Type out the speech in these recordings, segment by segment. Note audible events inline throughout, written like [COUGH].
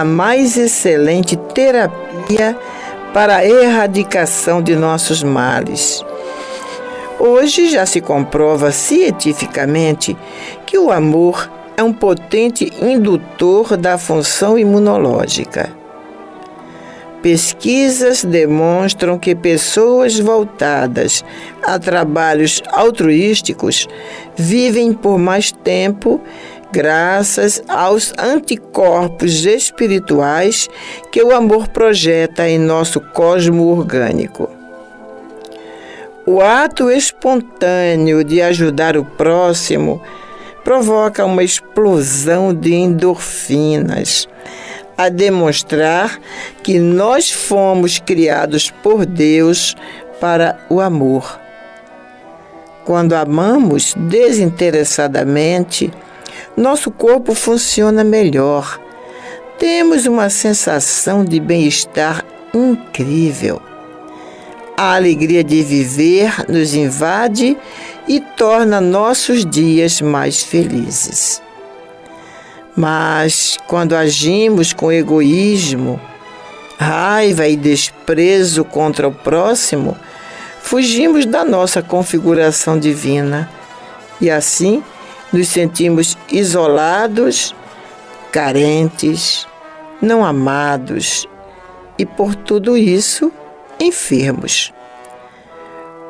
A mais excelente terapia para a erradicação de nossos males. Hoje já se comprova cientificamente que o amor é um potente indutor da função imunológica. Pesquisas demonstram que pessoas voltadas a trabalhos altruísticos vivem por mais tempo graças aos anticorpos espirituais que o amor projeta em nosso cosmo orgânico. O ato espontâneo de ajudar o próximo provoca uma explosão de endorfinas, a demonstrar que nós fomos criados por Deus para o amor. Quando amamos desinteressadamente, nosso corpo funciona melhor. Temos uma sensação de bem-estar incrível. A alegria de viver nos invade e torna nossos dias mais felizes. Mas quando agimos com egoísmo, raiva e desprezo contra o próximo, fugimos da nossa configuração divina e assim nos sentimos isolados, carentes, não amados e por tudo isso enfermos.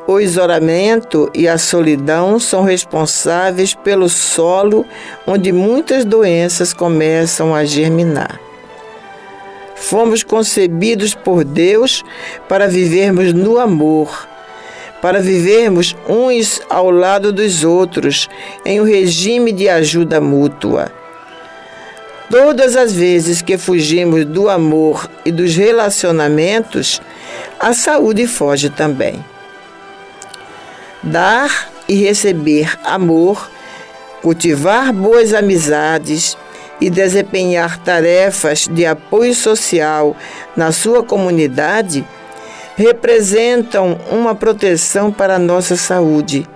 O isolamento e a solidão são responsáveis pelo solo onde muitas doenças começam a germinar. Fomos concebidos por Deus para vivermos no amor para vivermos uns ao lado dos outros em um regime de ajuda mútua. Todas as vezes que fugimos do amor e dos relacionamentos, a saúde foge também. Dar e receber amor, cultivar boas amizades e desempenhar tarefas de apoio social na sua comunidade representam uma proteção para a nossa saúde,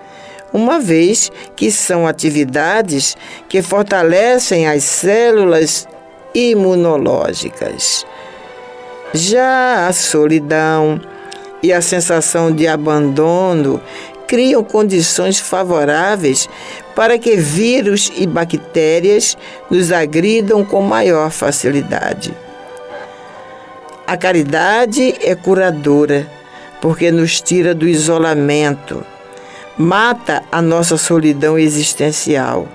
uma vez que são atividades que fortalecem as células imunológicas. Já a solidão e a sensação de abandono criam condições favoráveis para que vírus e bactérias nos agridam com maior facilidade. A caridade é curadora, porque nos tira do isolamento, mata a nossa solidão existencial.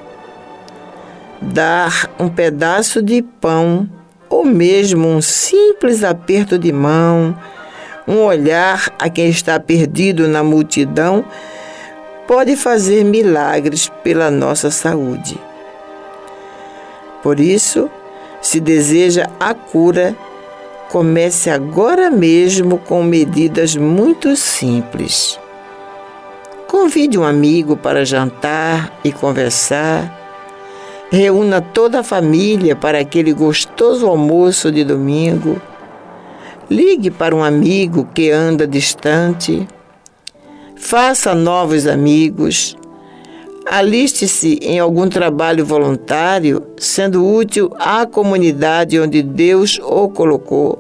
Dar um pedaço de pão ou mesmo um simples aperto de mão, um olhar a quem está perdido na multidão, pode fazer milagres pela nossa saúde. Por isso, se deseja a cura, comece agora mesmo com medidas muito simples. Convide um amigo para jantar e conversar. Reúna toda a família para aquele gostoso almoço de domingo. Ligue para um amigo que anda distante faça novos amigos, aliste-se em algum trabalho voluntário, sendo útil à comunidade onde Deus o colocou.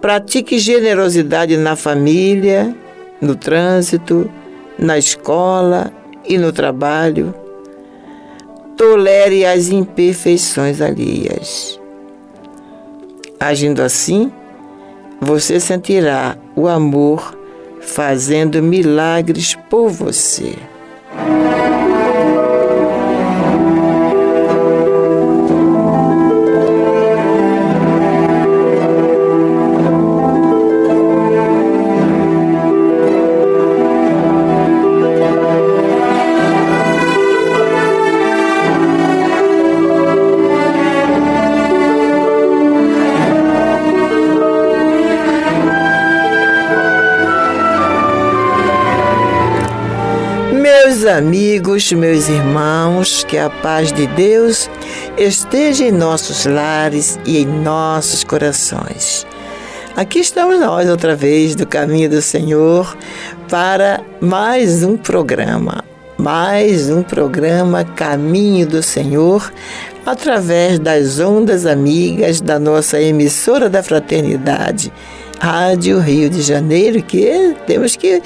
Pratique generosidade na família, no trânsito, na escola e no trabalho. Tolere as imperfeições alheias. Agindo assim, você sentirá o amor fazendo milagres por você. Thank you. Amigos, meus irmãos, que a paz de Deus esteja em nossos lares e em nossos corações. Aqui estamos nós outra vez do caminho do Senhor para mais um programa, mais um programa Caminho do Senhor, através das ondas amigas da nossa emissora da fraternidade, Rádio Rio de Janeiro, que temos que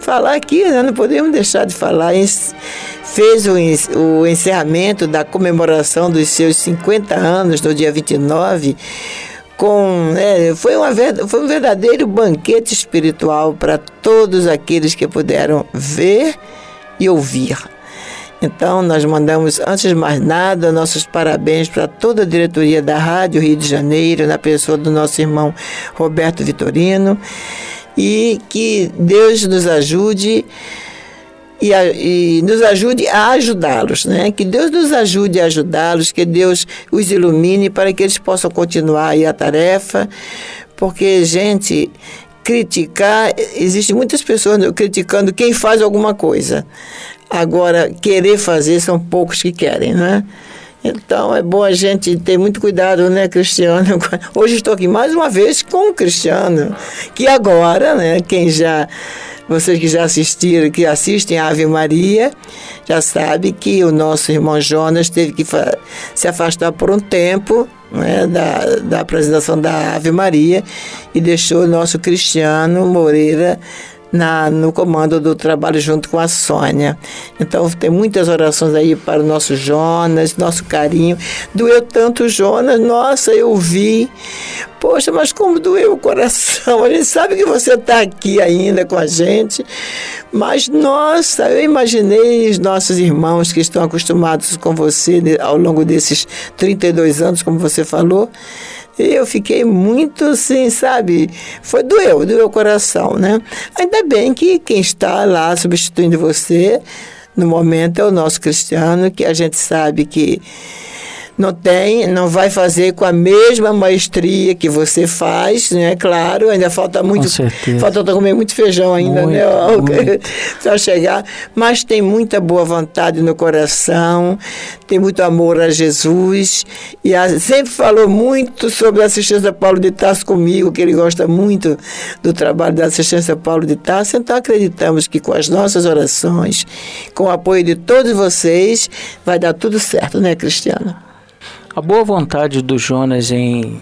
falar aqui, né? não podemos deixar de falar. Fez o, encerramento da comemoração dos seus 50 anos no dia 29 com né, foi, uma, foi um verdadeiro banquete espiritual para todos aqueles que puderam ver e ouvir. Então, nós mandamos, antes de mais nada, nossos parabéns para toda a diretoria da Rádio Rio de Janeiro, na pessoa do nosso irmão Roberto Vitorino e que Deus nos ajude e, a, e nos ajude a ajudá-los, né? Que Deus nos ajude a ajudá-los, que Deus os ilumine para que eles possam continuar aí a tarefa, porque gente criticar, existe muitas pessoas criticando quem faz alguma coisa. Agora, querer fazer são poucos que querem, né? Então é bom a gente ter muito cuidado, né, Cristiano? [LAUGHS] Hoje estou aqui mais uma vez com o Cristiano, que agora, né, quem já vocês que já assistiram, que assistem a Ave Maria, já sabe que o nosso irmão Jonas teve que se afastar por um tempo né, da, da apresentação da Ave Maria e deixou o nosso Cristiano Moreira na, no comando do trabalho junto com a Sônia. Então tem muitas orações aí para o nosso Jonas, nosso carinho. Doeu tanto Jonas, nossa, eu vi. Poxa, mas como doeu o coração. [LAUGHS] A gente sabe que você está aqui ainda com a gente, mas nossa, eu imaginei os nossos irmãos que estão acostumados com você ao longo desses 32 anos, como você falou. E eu fiquei muito assim, sabe? Foi doeu, doeu o coração, né? Ainda bem que quem está lá substituindo você no momento é o nosso cristiano, que a gente sabe que não tem, não vai fazer com a mesma maestria que você faz, né? Claro, ainda falta muito, falta comer muito feijão ainda, né? muito, [LAUGHS] né? Para chegar, mas tem muita boa vontade no coração, tem muito amor a Jesus e a, sempre falou muito sobre a assistência Paulo de Tarso comigo, que ele gosta muito do trabalho da assistência Paulo de Tarso. Então acreditamos que com as nossas orações, com o apoio de todos vocês, vai dar tudo certo, né, Cristiano? A boa vontade do Jonas em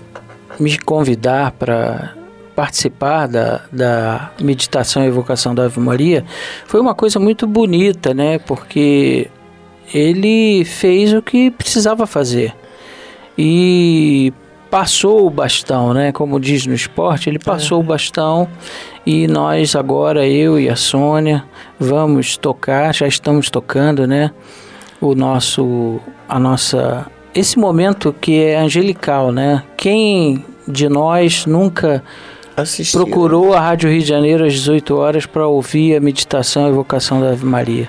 me convidar para participar da, da meditação e evocação da Ave Maria foi uma coisa muito bonita, né? Porque ele fez o que precisava fazer. E passou o bastão, né? Como diz no esporte, ele passou é. o bastão e nós agora, eu e a Sônia, vamos tocar, já estamos tocando, né? O nosso, a nossa, esse momento que é angelical, né? Quem de nós nunca Assistiu. procurou a Rádio Rio de Janeiro às 18 horas para ouvir a meditação e evocação da Ave Maria?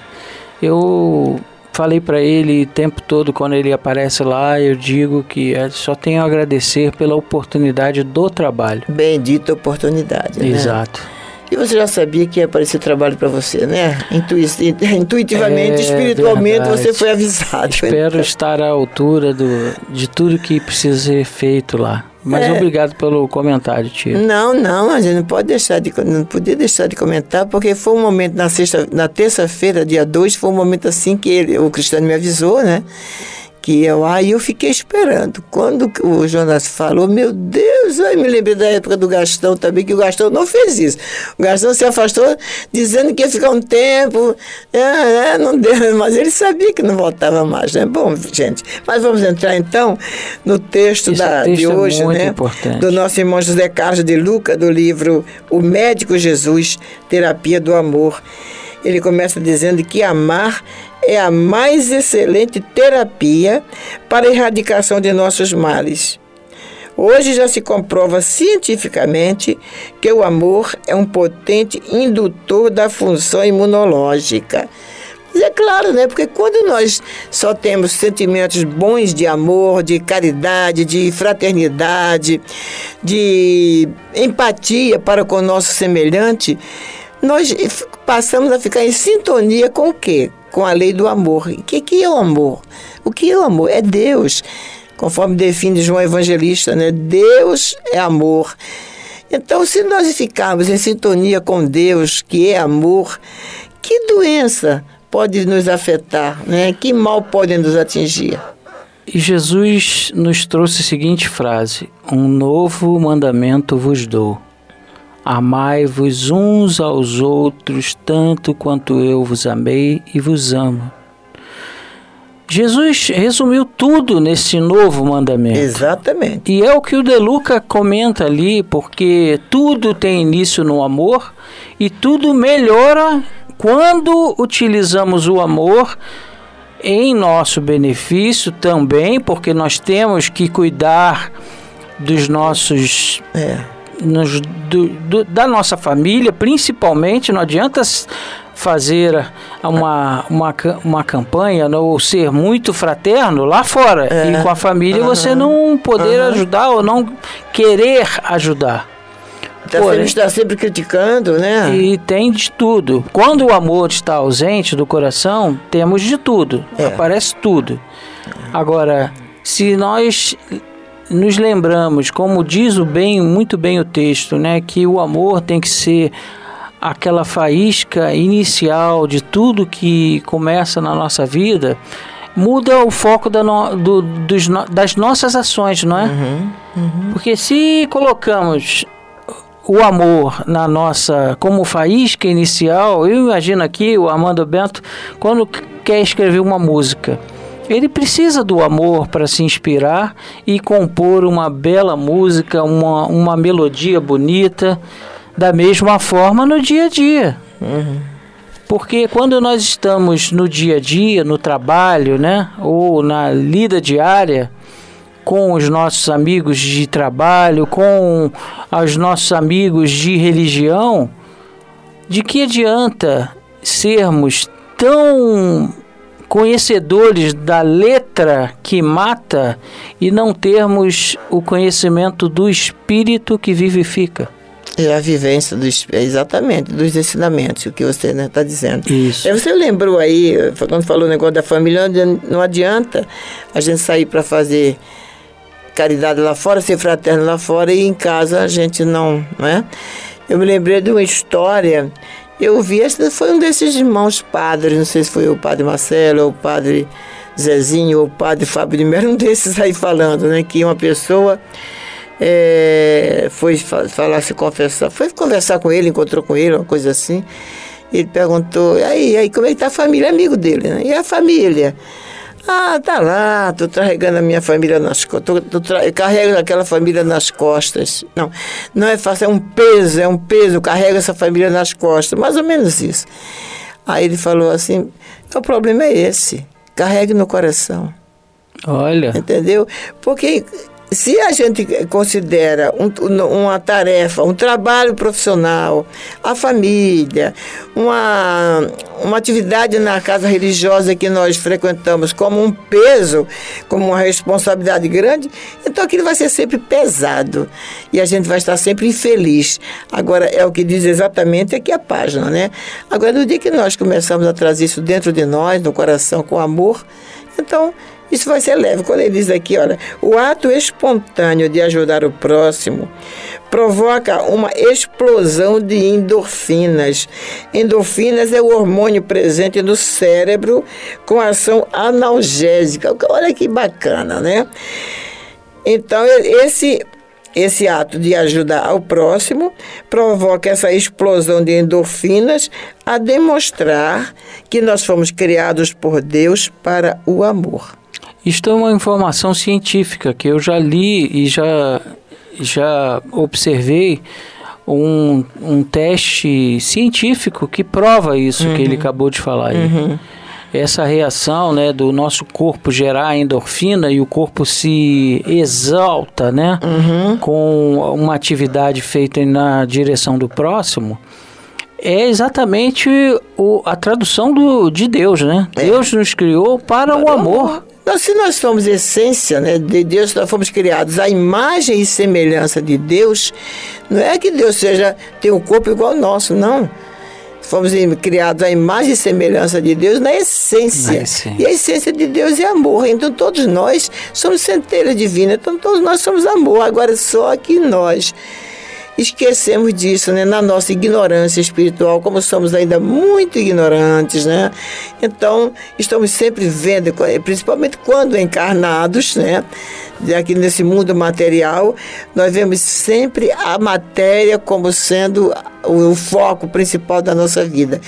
Eu falei para ele o tempo todo quando ele aparece lá, eu digo que é, só tenho a agradecer pela oportunidade do trabalho. Bendita oportunidade. Né? Exato. E você já sabia que ia aparecer trabalho para você, né? [LAUGHS] intuitivamente, é, espiritualmente, verdade. você foi avisado. Espero estar à altura do, de tudo que precisa ser feito lá. Mas é. obrigado pelo comentário, tio. Não, não, a gente não pode deixar de não podia deixar de comentar, porque foi um momento na sexta, na terça-feira, dia 2, foi um momento assim que ele, o Cristiano me avisou, né? Que eu aí eu fiquei esperando. Quando o Jonas falou, meu Deus, aí me lembrei da época do Gastão também, que o Gastão não fez isso. O Gastão se afastou dizendo que ia ficar um tempo, é, é, não deu, [LAUGHS] mas ele sabia que não voltava mais, né? Bom, gente, mas vamos entrar então no texto, da, texto de é hoje, é né? Importante. Do nosso irmão José Carlos de Luca, do livro O Médico Jesus, Terapia do Amor. Ele começa dizendo que amar é a mais excelente terapia para a erradicação de nossos males. Hoje já se comprova cientificamente que o amor é um potente indutor da função imunológica. Mas é claro, né? Porque quando nós só temos sentimentos bons de amor, de caridade, de fraternidade, de empatia para com o nosso semelhante, nós passamos a ficar em sintonia com o quê? Com a lei do amor. O que, que é o amor? O que é o amor? É Deus. Conforme define João Evangelista, né? Deus é amor. Então, se nós ficarmos em sintonia com Deus, que é amor, que doença pode nos afetar, né? Que mal pode nos atingir? E Jesus nos trouxe a seguinte frase: Um novo mandamento vos dou Amai-vos uns aos outros, tanto quanto eu vos amei e vos amo. Jesus resumiu tudo nesse novo mandamento. Exatamente. E é o que o De Luca comenta ali, porque tudo tem início no amor e tudo melhora quando utilizamos o amor em nosso benefício também, porque nós temos que cuidar dos nossos é nos, do, do, da nossa família, principalmente, não adianta fazer uma, uma, uma campanha né, ou ser muito fraterno lá fora é. e com a família uhum. você não poder uhum. ajudar ou não querer ajudar. Tá Porém, está sempre criticando, né? E tem de tudo. Quando o amor está ausente do coração, temos de tudo. É. Aparece tudo. Agora, se nós nos lembramos, como diz o bem, muito bem o texto, né, que o amor tem que ser aquela faísca inicial de tudo que começa na nossa vida, muda o foco da no, do, dos, das nossas ações, não é? Uhum, uhum. Porque se colocamos o amor na nossa como faísca inicial, eu imagino aqui o Armando Bento quando quer escrever uma música ele precisa do amor para se inspirar e compor uma bela música, uma, uma melodia bonita, da mesma forma no dia a dia. Uhum. Porque quando nós estamos no dia a dia, no trabalho, né, ou na lida diária, com os nossos amigos de trabalho, com os nossos amigos de religião, de que adianta sermos tão conhecedores da letra que mata e não termos o conhecimento do espírito que vivifica. É a vivência dos, exatamente, dos ensinamentos, o que você está né, tá dizendo. Isso. Você lembrou aí, quando falou o negócio da família, não adianta a gente sair para fazer caridade lá fora, ser fraterno lá fora e em casa a gente não, não é? Eu me lembrei de uma história eu vi, esse foi um desses irmãos padres, não sei se foi o padre Marcelo ou o padre Zezinho ou o padre Fábio de Mello, [LAUGHS] um desses aí falando, né? Que uma pessoa é, foi falar, se confessar, foi conversar com ele, encontrou com ele, uma coisa assim. Ele perguntou, aí, aí, como é que tá a família? Amigo dele, né? E a família? Ah, tá lá, tô carregando a minha família nas costas, eu carrego aquela família nas costas. Não, não é fácil, é um peso, é um peso, eu carrego essa família nas costas, mais ou menos isso. Aí ele falou assim: o problema é esse, carregue no coração. Olha. Entendeu? Porque se a gente considera um, uma tarefa, um trabalho profissional, a família, uma, uma atividade na casa religiosa que nós frequentamos como um peso, como uma responsabilidade grande, então aquilo vai ser sempre pesado e a gente vai estar sempre infeliz. Agora, é o que diz exatamente aqui a página, né? Agora, no dia que nós começamos a trazer isso dentro de nós, no coração, com amor, então isso vai ser leve. Quando ele diz aqui, olha, o ato espontâneo de ajudar o próximo provoca uma explosão de endorfinas. Endorfinas é o hormônio presente no cérebro com ação analgésica. Olha que bacana, né? Então, esse esse ato de ajudar ao próximo provoca essa explosão de endorfinas a demonstrar que nós fomos criados por Deus para o amor. Isto é uma informação científica que eu já li e já, já observei um, um teste científico que prova isso uhum. que ele uhum. acabou de falar aí. Uhum. Essa reação né, do nosso corpo gerar endorfina e o corpo se exalta né, uhum. com uma atividade feita na direção do próximo é exatamente o, a tradução do, de Deus, né? É. Deus nos criou para, para o amor. Então, se nós somos essência né, de Deus, nós fomos criados à imagem e semelhança de Deus, não é que Deus seja tem um corpo igual ao nosso, não. Fomos criados à imagem e semelhança de Deus na essência. E a essência de Deus é amor. Então todos nós somos centelha divina. Então todos nós somos amor. Agora só que nós esquecemos disso, né? Na nossa ignorância espiritual, como somos ainda muito ignorantes, né? Então, estamos sempre vendo, principalmente quando encarnados, né? Aqui nesse mundo material, nós vemos sempre a matéria como sendo o foco principal da nossa vida.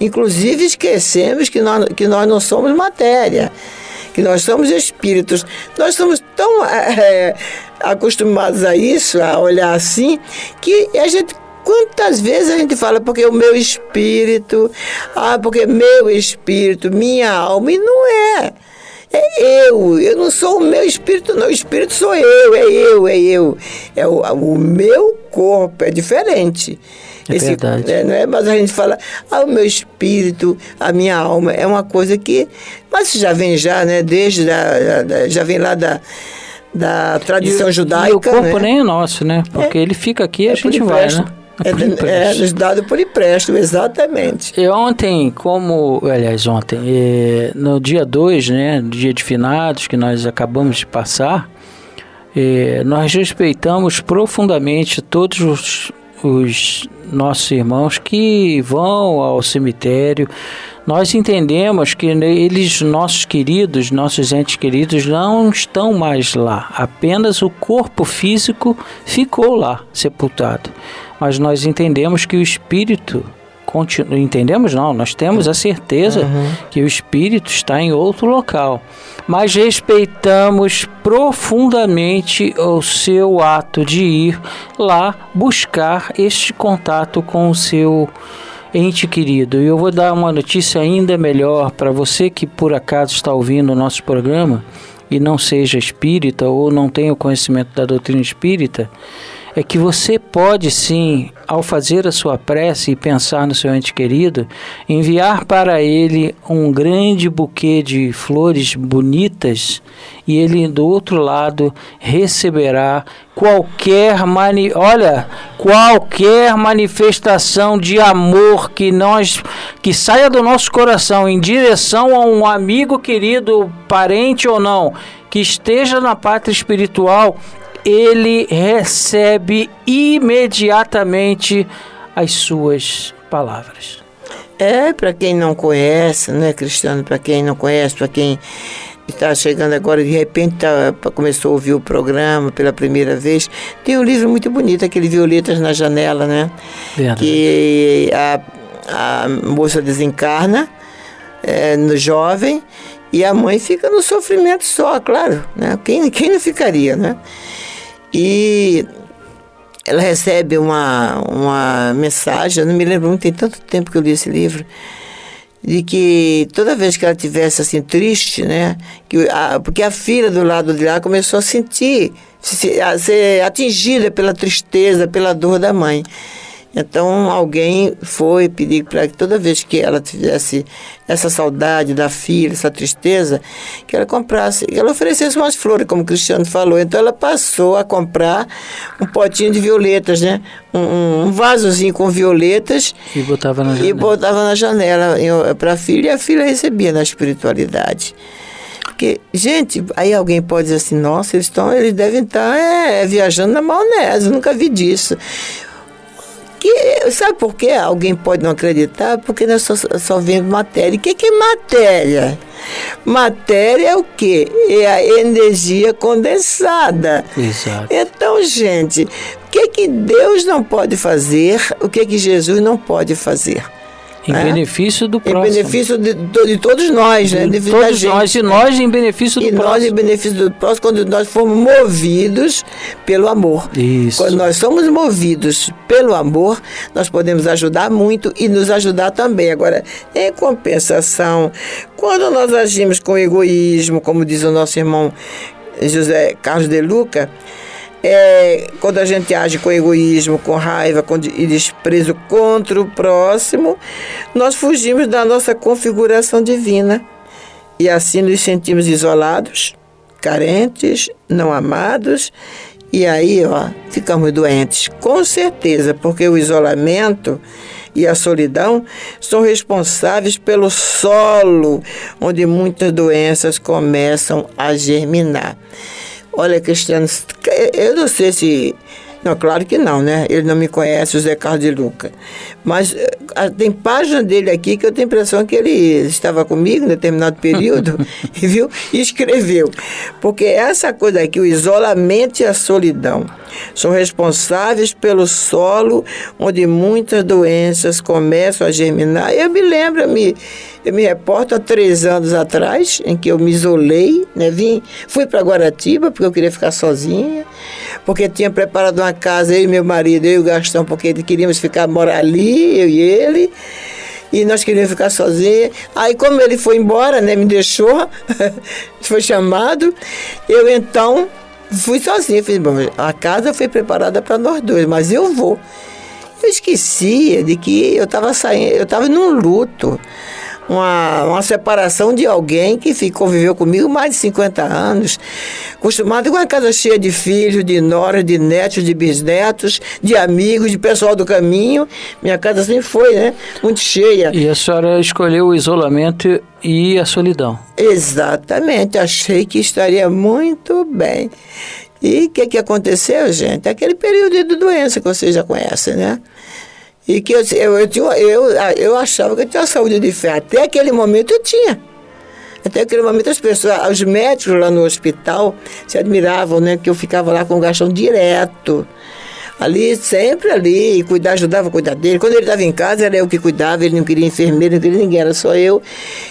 Inclusive, esquecemos que nós, que nós não somos matéria que nós somos espíritos. Nós somos tão [LAUGHS] é, acostumados a isso, a olhar assim, que a gente Quantas vezes a gente fala porque o meu espírito, ah, porque meu espírito, minha alma, e não é. É eu, eu não sou o meu espírito, não. O espírito sou eu, é eu, é eu. É o, o meu corpo, é diferente. É Esse, verdade. É, não é? Mas a gente fala, ah, o meu espírito, a minha alma, é uma coisa que. Mas já vem já, né? Desde da, da já vem lá da da tradição e, judaica. E o corpo né? nem é nosso, né? Porque é, ele fica aqui e é a gente vai, né? É, é, nos dado por empréstimo, exatamente. E ontem, como, aliás, ontem, é, no dia 2, né, dia de finados que nós acabamos de passar, é, nós respeitamos profundamente todos os, os nossos irmãos que vão ao cemitério. Nós entendemos que eles, nossos queridos, nossos entes queridos, não estão mais lá. Apenas o corpo físico ficou lá, sepultado. Mas nós entendemos que o espírito. Entendemos? Não, nós temos a certeza uhum. que o espírito está em outro local mas respeitamos profundamente o seu ato de ir lá buscar este contato com o seu ente querido. E eu vou dar uma notícia ainda melhor para você que por acaso está ouvindo o nosso programa e não seja espírita ou não tenha o conhecimento da doutrina espírita é que você pode sim, ao fazer a sua prece e pensar no seu ente querido, enviar para ele um grande buquê de flores bonitas e ele do outro lado receberá qualquer mani olha, qualquer manifestação de amor que nós que saia do nosso coração em direção a um amigo querido, parente ou não, que esteja na pátria espiritual, ele recebe imediatamente as suas palavras. É, para quem não conhece, né, Cristiano? Para quem não conhece, para quem está chegando agora, de repente tá, começou a ouvir o programa pela primeira vez, tem um livro muito bonito, aquele Violetas na Janela, né? Verdade. Que a, a moça desencarna é, no jovem E a mãe fica no sofrimento só, claro, né? Quem, quem não ficaria, né? E ela recebe uma, uma mensagem, eu não me lembro muito, tem tanto tempo que eu li esse livro, de que toda vez que ela tivesse assim triste, né, que a, porque a filha do lado de lá começou a sentir, a ser atingida pela tristeza, pela dor da mãe. Então alguém foi pedir para que toda vez que ela tivesse essa saudade da filha, essa tristeza, que ela comprasse, que ela oferecesse umas flores, como o Cristiano falou. Então ela passou a comprar um potinho de violetas, né? Um, um vasozinho com violetas. E botava na e janela. botava na janela para a filha e a filha recebia na espiritualidade. Porque, gente, aí alguém pode dizer assim, nossa, eles, estão, eles devem estar é, viajando na maionese, eu nunca vi disso. Que, sabe por quê? Alguém pode não acreditar? Porque nós só, só vemos matéria. O que, que é matéria? Matéria é o quê? É a energia condensada. Exato. Então, gente, o que, que Deus não pode fazer? O que, que Jesus não pode fazer? Em É? benefício do Em próximo. benefício de, de todos nós, né? de todos gente, nós e né? nós em benefício do E nós, em próximo. benefício do próximo, quando nós formos movidos pelo amor. Isso. Quando nós somos movidos pelo amor, nós podemos ajudar muito e nos ajudar também. Agora, em compensação, quando nós agimos com egoísmo, como diz o nosso irmão José Carlos de Luca, é, quando a gente age com egoísmo, com raiva com, e desprezo contra o próximo, nós fugimos da nossa configuração divina e assim nos sentimos isolados, carentes, não amados e aí, ó, ficamos doentes, com certeza, porque o isolamento e a solidão são responsáveis pelo solo onde muitas doenças começam a germinar. Olha, Cristiano, eu não sei se. Não, claro que não, né? Ele não me conhece, o Zé Carlos de Luca. Mas eh, tem página dele aqui que eu tenho a impressão que ele estava comigo em determinado período e [LAUGHS] [LAUGHS] viu e escreveu. Porque essa coisa aqui, o isolamento e a solidão, são responsáveis pelo solo onde muitas doenças começam a germinar. Eu me lembro, eu me, eu me reporto há três anos atrás, em que eu me isolei, né? Vim, fui para Guaratiba, porque eu queria ficar sozinha, porque tinha preparado uma casa, eu e meu marido, eu e o Gastão, porque queríamos ficar morar ali, eu e ele. E nós queríamos ficar sozinhos. Aí, como ele foi embora, né, me deixou, [LAUGHS] foi chamado, eu então fui sozinha. Fiz, bom, a casa foi preparada para nós dois, mas eu vou. Eu esquecia de que eu estava saindo, eu estava num luto. Uma, uma separação de alguém que ficou, viveu comigo mais de 50 anos, acostumado com uma casa cheia de filhos, de noras, de netos, de bisnetos, de amigos, de pessoal do caminho. Minha casa sempre foi, né? Muito cheia. E a senhora escolheu o isolamento e a solidão. Exatamente, achei que estaria muito bem. E o que, que aconteceu, gente? Aquele período de doença que vocês já conhecem, né? E que eu, eu, eu, tinha- eu, eu achava que eu tinha saúde de fé. Até aquele momento eu tinha. Até aquele momento as pessoas, os médicos lá no hospital se admiravam, né? Que eu ficava lá com o gastão direto. Ali, sempre ali, cuidar, ajudava a cuidar dele. Quando ele estava em casa, era eu que cuidava, ele não queria enfermeiro, não queria ninguém, era só eu.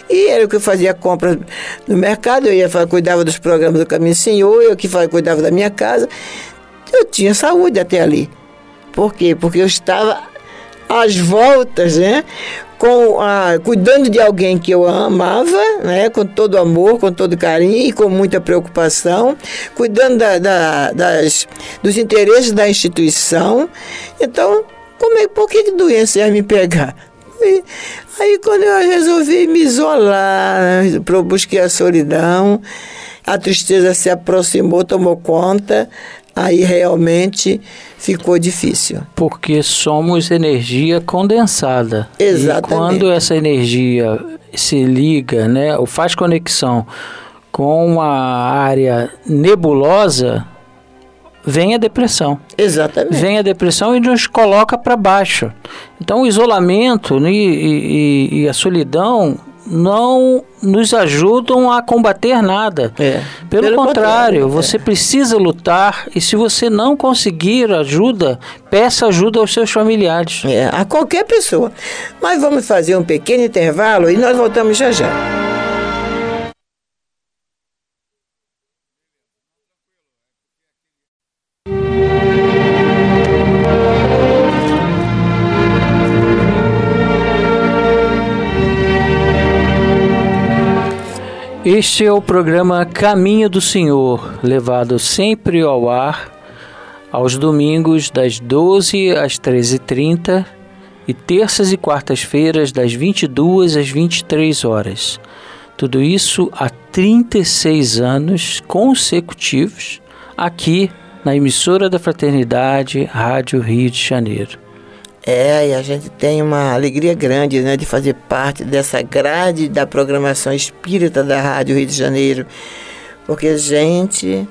E era eu que fazia compra no mercado, eu ia cuidava dos programas do Caminho Senhor, eu que cuidava da minha casa. Eu tinha saúde até ali. Por quê? Porque eu estava às voltas, né? Com a, cuidando de alguém que eu amava, né? Com todo amor, com todo carinho e com muita preocupação, cuidando da, da- das, dos interesses da instituição. Então, como é, por que, que doença ia me pegar? E aí, quando eu resolvi me isolar, né, busquei a solidão, a tristeza se aproximou, tomou conta, aí realmente ficou difícil. Porque somos energia condensada. Exatamente. E quando essa energia se liga, né, ou faz conexão com uma área nebulosa, vem a depressão. Exatamente. Vem a depressão e nos coloca para baixo. Então, o isolamento né, e, e- e a solidão não nos ajudam a combater nada. É. Pelo, Pelo contrário, contrário, você precisa lutar e se você não conseguir ajuda, peça ajuda aos seus familiares. É, a qualquer pessoa. Mas vamos fazer um pequeno intervalo e nós voltamos já já. Este é o programa Caminho do Senhor, levado sempre ao ar aos domingos das 12 às 13h30 e terças e quartas-feiras das 22 às 23 horas. Tudo isso há 36 anos consecutivos aqui na emissora da Fraternidade, Rádio Rio de Janeiro. É, e a gente tem uma alegria grande né, de fazer parte dessa grade da programação espírita da Rádio Rio de Janeiro, porque gente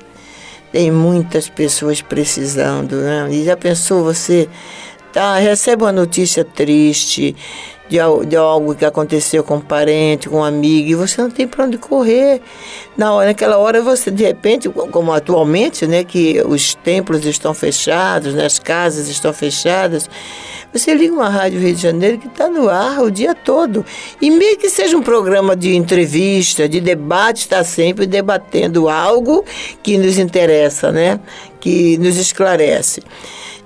tem muitas pessoas precisando. Né? E já pensou você tá, recebe uma notícia triste de, de algo que aconteceu com um parente, com um amigo, e você não tem para onde correr. Na hora, naquela hora você, de repente, como atualmente, né, que os templos estão fechados, né, as casas estão fechadas, você liga uma rádio Rio de Janeiro que está no ar o dia todo. E meio que seja um programa de entrevista, de debate, está sempre debatendo algo que nos interessa, né? Que nos esclarece.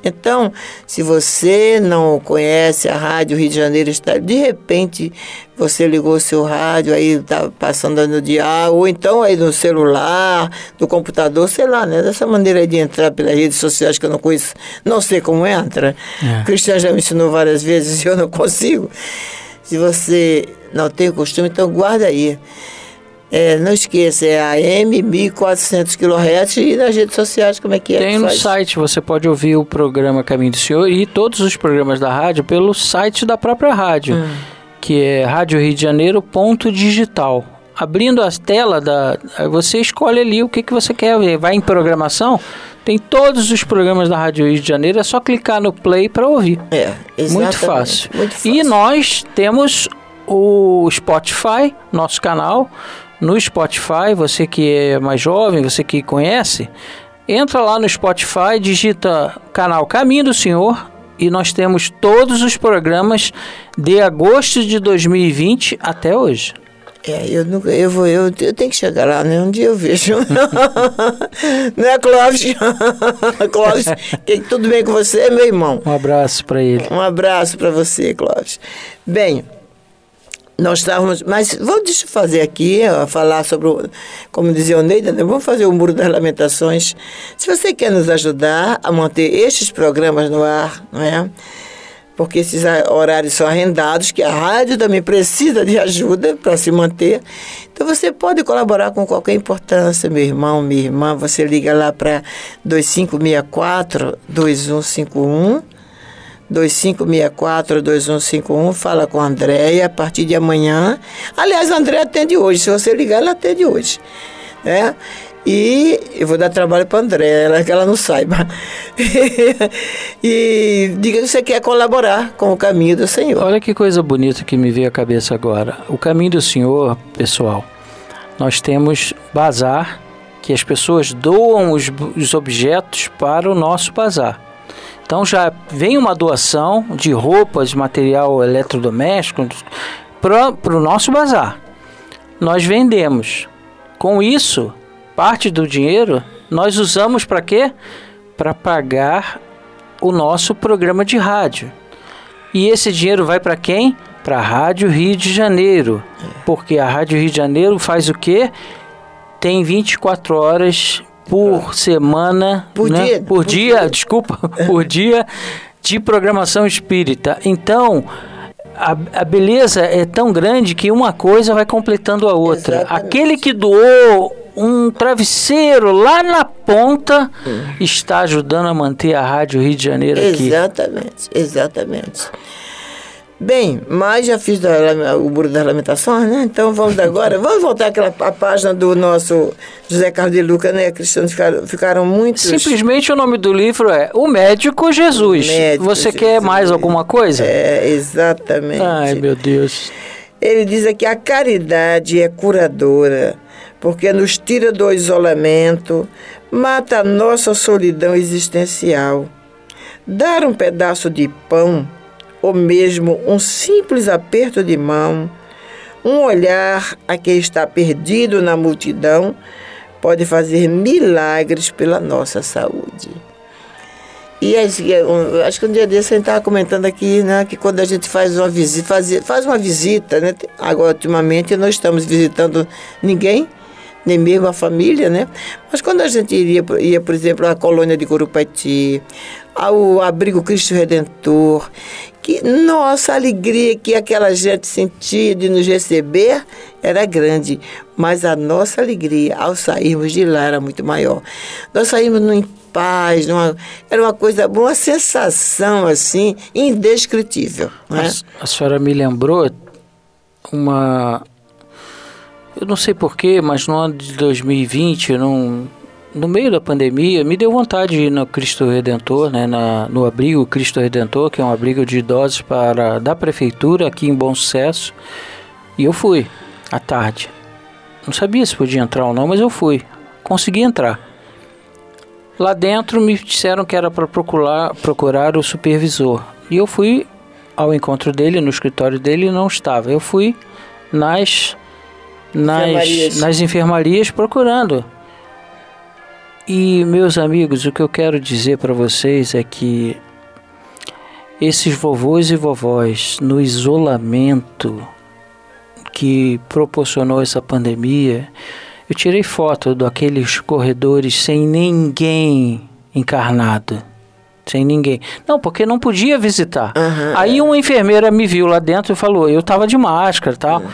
Então, se você não conhece a Rádio Rio de Janeiro, está, de repente você ligou o seu rádio, aí está passando no diário, ou então aí no celular, no computador, sei lá, né? Dessa maneira de entrar pelas redes sociais que eu não conheço, não sei como entra. É. O Cristiano já me ensinou várias vezes [LAUGHS] e eu não consigo. Se você não tem o costume, então guarda aí. É, não esqueça, é a M 1400 kHz e nas redes sociais como é que é? Tem que no faz? site, você pode ouvir o programa Caminho do Senhor e todos os programas da rádio pelo site da própria rádio, hum. que é Rádio Rio de Janeiro ponto digital. Abrindo a tela da, você escolhe ali o que, que você quer ver. Vai em programação, tem todos os programas da Rádio Rio de Janeiro, é só clicar no play para ouvir. É, exatamente. Muito fácil. Muito fácil. E nós temos o Spotify, nosso canal, no Spotify, você que é mais jovem, você que conhece, entra lá no Spotify, digita canal Caminho do Senhor e nós temos todos os programas de agosto de 2020 até hoje. É, eu nunca, eu vou, eu, eu tenho que chegar lá, né? Um dia eu vejo. [LAUGHS] Não é, Clóvis? [LAUGHS] Clóvis, que, tudo bem com você, meu irmão? Um abraço para ele. Um abraço para você, Clóvis. Bem, nós estávamos. Mas vamos deixa eu fazer aqui, ó, falar sobre, o, como dizia o Neida, né? vamos fazer o Muro das Lamentações. Se você quer nos ajudar a manter estes programas no ar, não é? Porque esses horários são arrendados, que a rádio também precisa de ajuda para se manter. Então você pode colaborar com qualquer importância, meu irmão, minha irmã. Você liga lá para 2564 2151 2564-2151, fala com a Andréia a partir de amanhã. Aliás, a Andréia atende hoje, se você ligar, ela atende hoje. Né? E eu vou dar trabalho para a Andréia, que ela não saiba. [LAUGHS] e diga que você quer colaborar com o caminho do Senhor. Olha que coisa bonita que me veio à cabeça agora. O caminho do Senhor, pessoal, nós temos bazar, que as pessoas doam os, os objetos para o nosso bazar. Então já vem uma doação de roupas, material eletrodoméstico para o nosso bazar. Nós vendemos. Com isso, parte do dinheiro nós usamos para quê? Para pagar o nosso programa de rádio. E esse dinheiro vai para quem? Para a Rádio Rio de Janeiro. Porque a Rádio Rio de Janeiro faz o quê? Tem 24 horas por semana, por né? dia, por, por dia, dia. desculpa, [LAUGHS] por dia de programação espírita. Então, a, a, beleza é tão grande que uma coisa vai completando a outra. Exatamente. Aquele que doou um travesseiro lá na ponta hum. está ajudando a manter a Rádio Rio de Janeiro aqui. Exatamente, exatamente. Bem, mas já fiz da, o Muro das Lamentações, né? Então vamos agora. vamos voltar àquela a página do nosso José Carlos de Luca, né? Cristiano ficaram, ficaram muito. Simplesmente o nome do livro é O Médico Jesus. O Médico Você Jesus. quer mais alguma coisa? É, exatamente. Ai, meu Deus. Ele diz aqui: a caridade é curadora, porque nos tira do isolamento, mata a nossa solidão existencial. Dar um pedaço de pão ou mesmo um simples aperto de mão, um olhar a quem está perdido na multidão, pode fazer milagres pela nossa saúde. E acho que um dia desse a gente estava comentando aqui, né, que quando a gente faz uma visita, faz, faz uma visita, né? Agora, ultimamente, não estamos visitando ninguém, nem mesmo a família, né? Mas quando a gente iria, ia, por exemplo, à colônia de Curupati, ao abrigo Cristo Redentor, que nossa alegria que aquela gente sentia de nos receber era grande, mas a nossa alegria ao sairmos de lá era muito maior. Nós saímos em paz, numa, era uma coisa uma sensação assim indescritível. Né? A, a senhora me lembrou uma eu não sei porquê, mas no ano de 2020, num, no meio da pandemia, me deu vontade de ir no Cristo Redentor, né, na, no abrigo Cristo Redentor, que é um abrigo de idosos para, da prefeitura aqui em Bom Sucesso. E eu fui, à tarde. Não sabia se podia entrar ou não, mas eu fui. Consegui entrar. Lá dentro me disseram que era para procurar, procurar o supervisor. E eu fui ao encontro dele, no escritório dele, e não estava. Eu fui nas nas enfermarias, nas enfermarias procurando. E meus amigos, o que eu quero dizer para vocês é que esses vovôs e vovós no isolamento que proporcionou essa pandemia, eu tirei foto daqueles corredores sem ninguém encarnado. Sem ninguém. Não, porque não podia visitar. Uhum, Aí é. uma enfermeira me viu lá dentro e falou: eu tava de máscara e tal. Uhum.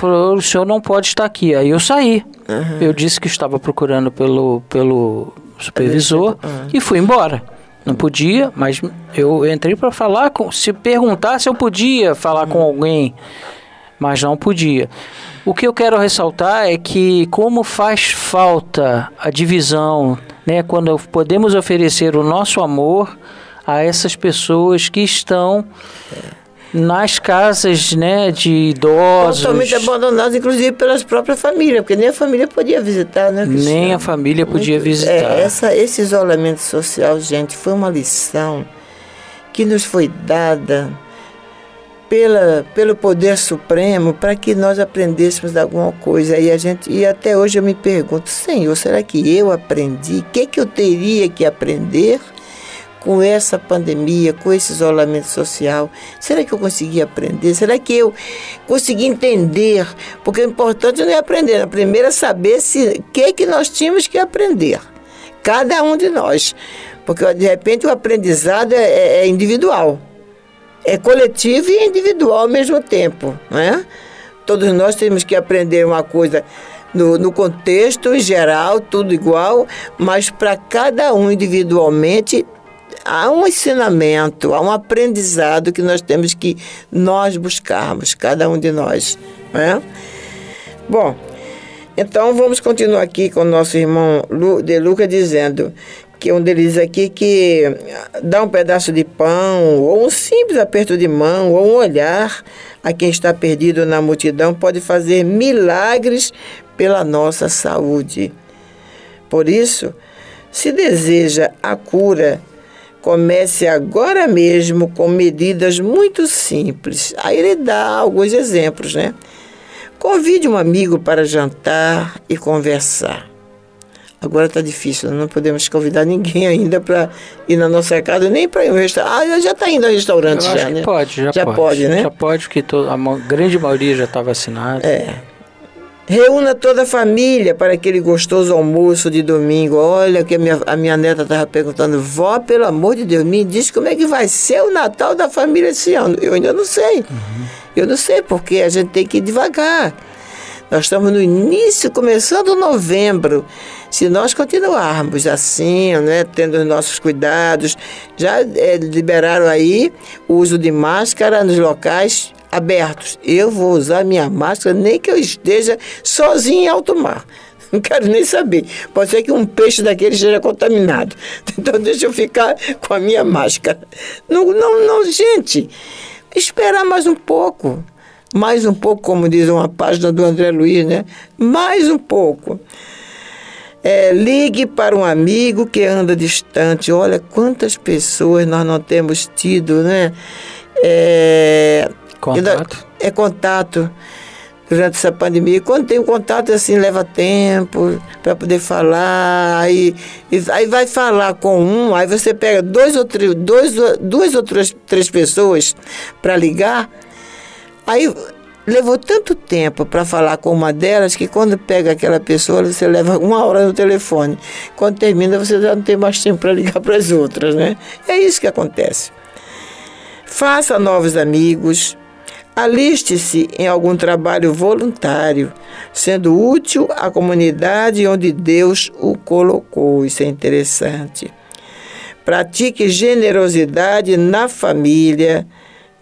Falou, o senhor não pode estar aqui. Aí eu saí. Uhum. Eu disse que estava procurando pelo, pelo supervisor uhum. e fui embora. Não podia, mas eu entrei para falar com. Se perguntar se eu podia falar com alguém, mas não podia. O que eu quero ressaltar é que como faz falta a divisão, né, quando podemos oferecer o nosso amor a essas pessoas que estão nas casas né, de idosos. Totalmente abandonados, inclusive pelas próprias famílias, porque nem a família podia visitar, né? Cristiano? Nem a família podia Muito, visitar. É, essa, esse isolamento social, gente, foi uma lição que nos foi dada pela, pelo poder supremo para que nós aprendêssemos alguma coisa. E, a gente, e até hoje eu me pergunto, Senhor, será que eu aprendi? O que, que eu teria que aprender? Com essa pandemia, com esse isolamento social? Será que eu consegui aprender? Será que eu consegui entender? Porque o importante não é aprender, o primeiro é saber se que que nós tínhamos que aprender, cada um de nós, porque de repente o aprendizado é, é, é individual, é coletivo e individual ao mesmo tempo, né? Todos nós temos que aprender uma coisa no, no, contexto em geral, tudo igual, mas para cada um individualmente há um ensinamento, há um aprendizado que nós temos que nós buscarmos, cada um de nós. Né? Bom, então vamos continuar aqui com o nosso irmão De Luca dizendo que um deles aqui que dá um pedaço de pão, ou um simples aperto de mão, ou um olhar a quem está perdido na multidão pode fazer milagres pela nossa saúde. Por isso, se deseja a cura Comece agora mesmo com medidas muito simples. Aí ele dá alguns exemplos, né? Convide um amigo para jantar e conversar. Agora está difícil, não podemos convidar ninguém ainda para ir na nossa casa, nem para ir ao restaurante. Ah, já está indo ao restaurante já, né? Pode, já, já pode. pode. né? Já pode, porque a grande maioria já está vacinada. É. Reúna toda a família para aquele gostoso almoço de domingo. Olha que a minha, a minha neta estava perguntando, vó, pelo amor de Deus, me diz como é que vai ser o Natal da família esse ano. Eu ainda não sei. Uhum. Eu não sei, porque a gente tem que ir devagar. Nós estamos no início, começando novembro. Se nós continuarmos assim, né, tendo os nossos cuidados, já é, liberaram aí o uso de máscara nos locais abertos. Eu vou usar minha máscara nem que eu esteja sozinho em alto mar. [LAUGHS] Não quero nem saber. Pode ser que um peixe daquele esteja contaminado. [LAUGHS] Então deixa eu ficar com a minha máscara. Não, não, não, gente. Esperar mais um pouco. Mais um pouco, como diz uma página do André Luiz, né? Mais um pouco. É, ligue para um amigo que anda distante. Olha quantas pessoas nós não temos tido, né? É, Contato. É contato. durante essa pandemia. Quando tem um contato assim, leva tempo para poder falar, aí, aí vai falar com um, aí você pega dois ou três, dois, duas ou três, três pessoas para ligar, aí levou tanto tempo para falar com uma delas que quando pega aquela pessoa, você leva uma hora no telefone. Quando termina, você já não tem mais tempo para ligar para as outras, né? É isso que acontece. Faça novos amigos, Aliste-se em algum trabalho voluntário, sendo útil à comunidade onde Deus o colocou. Isso é interessante. Pratique generosidade na família,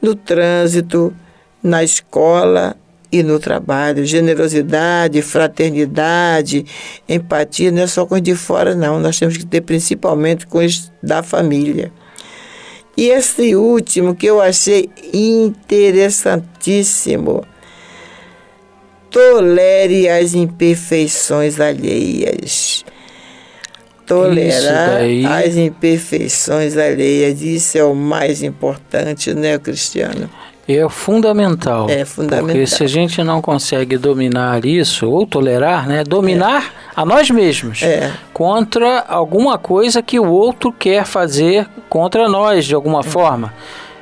no trânsito, na escola e no trabalho. Generosidade, fraternidade, empatia não é só coisa de fora, não. Nós temos que ter principalmente coisas da família. E esse último que eu achei interessantíssimo. Tolere as imperfeições alheias. Tolerar as imperfeições alheias. Isso é o mais importante, né, Cristiano? É fundamental. É fundamental. Porque se a gente não consegue dominar isso, ou tolerar, né? Dominar é. a nós mesmos é. contra alguma coisa que o outro quer fazer contra nós, de alguma é. forma.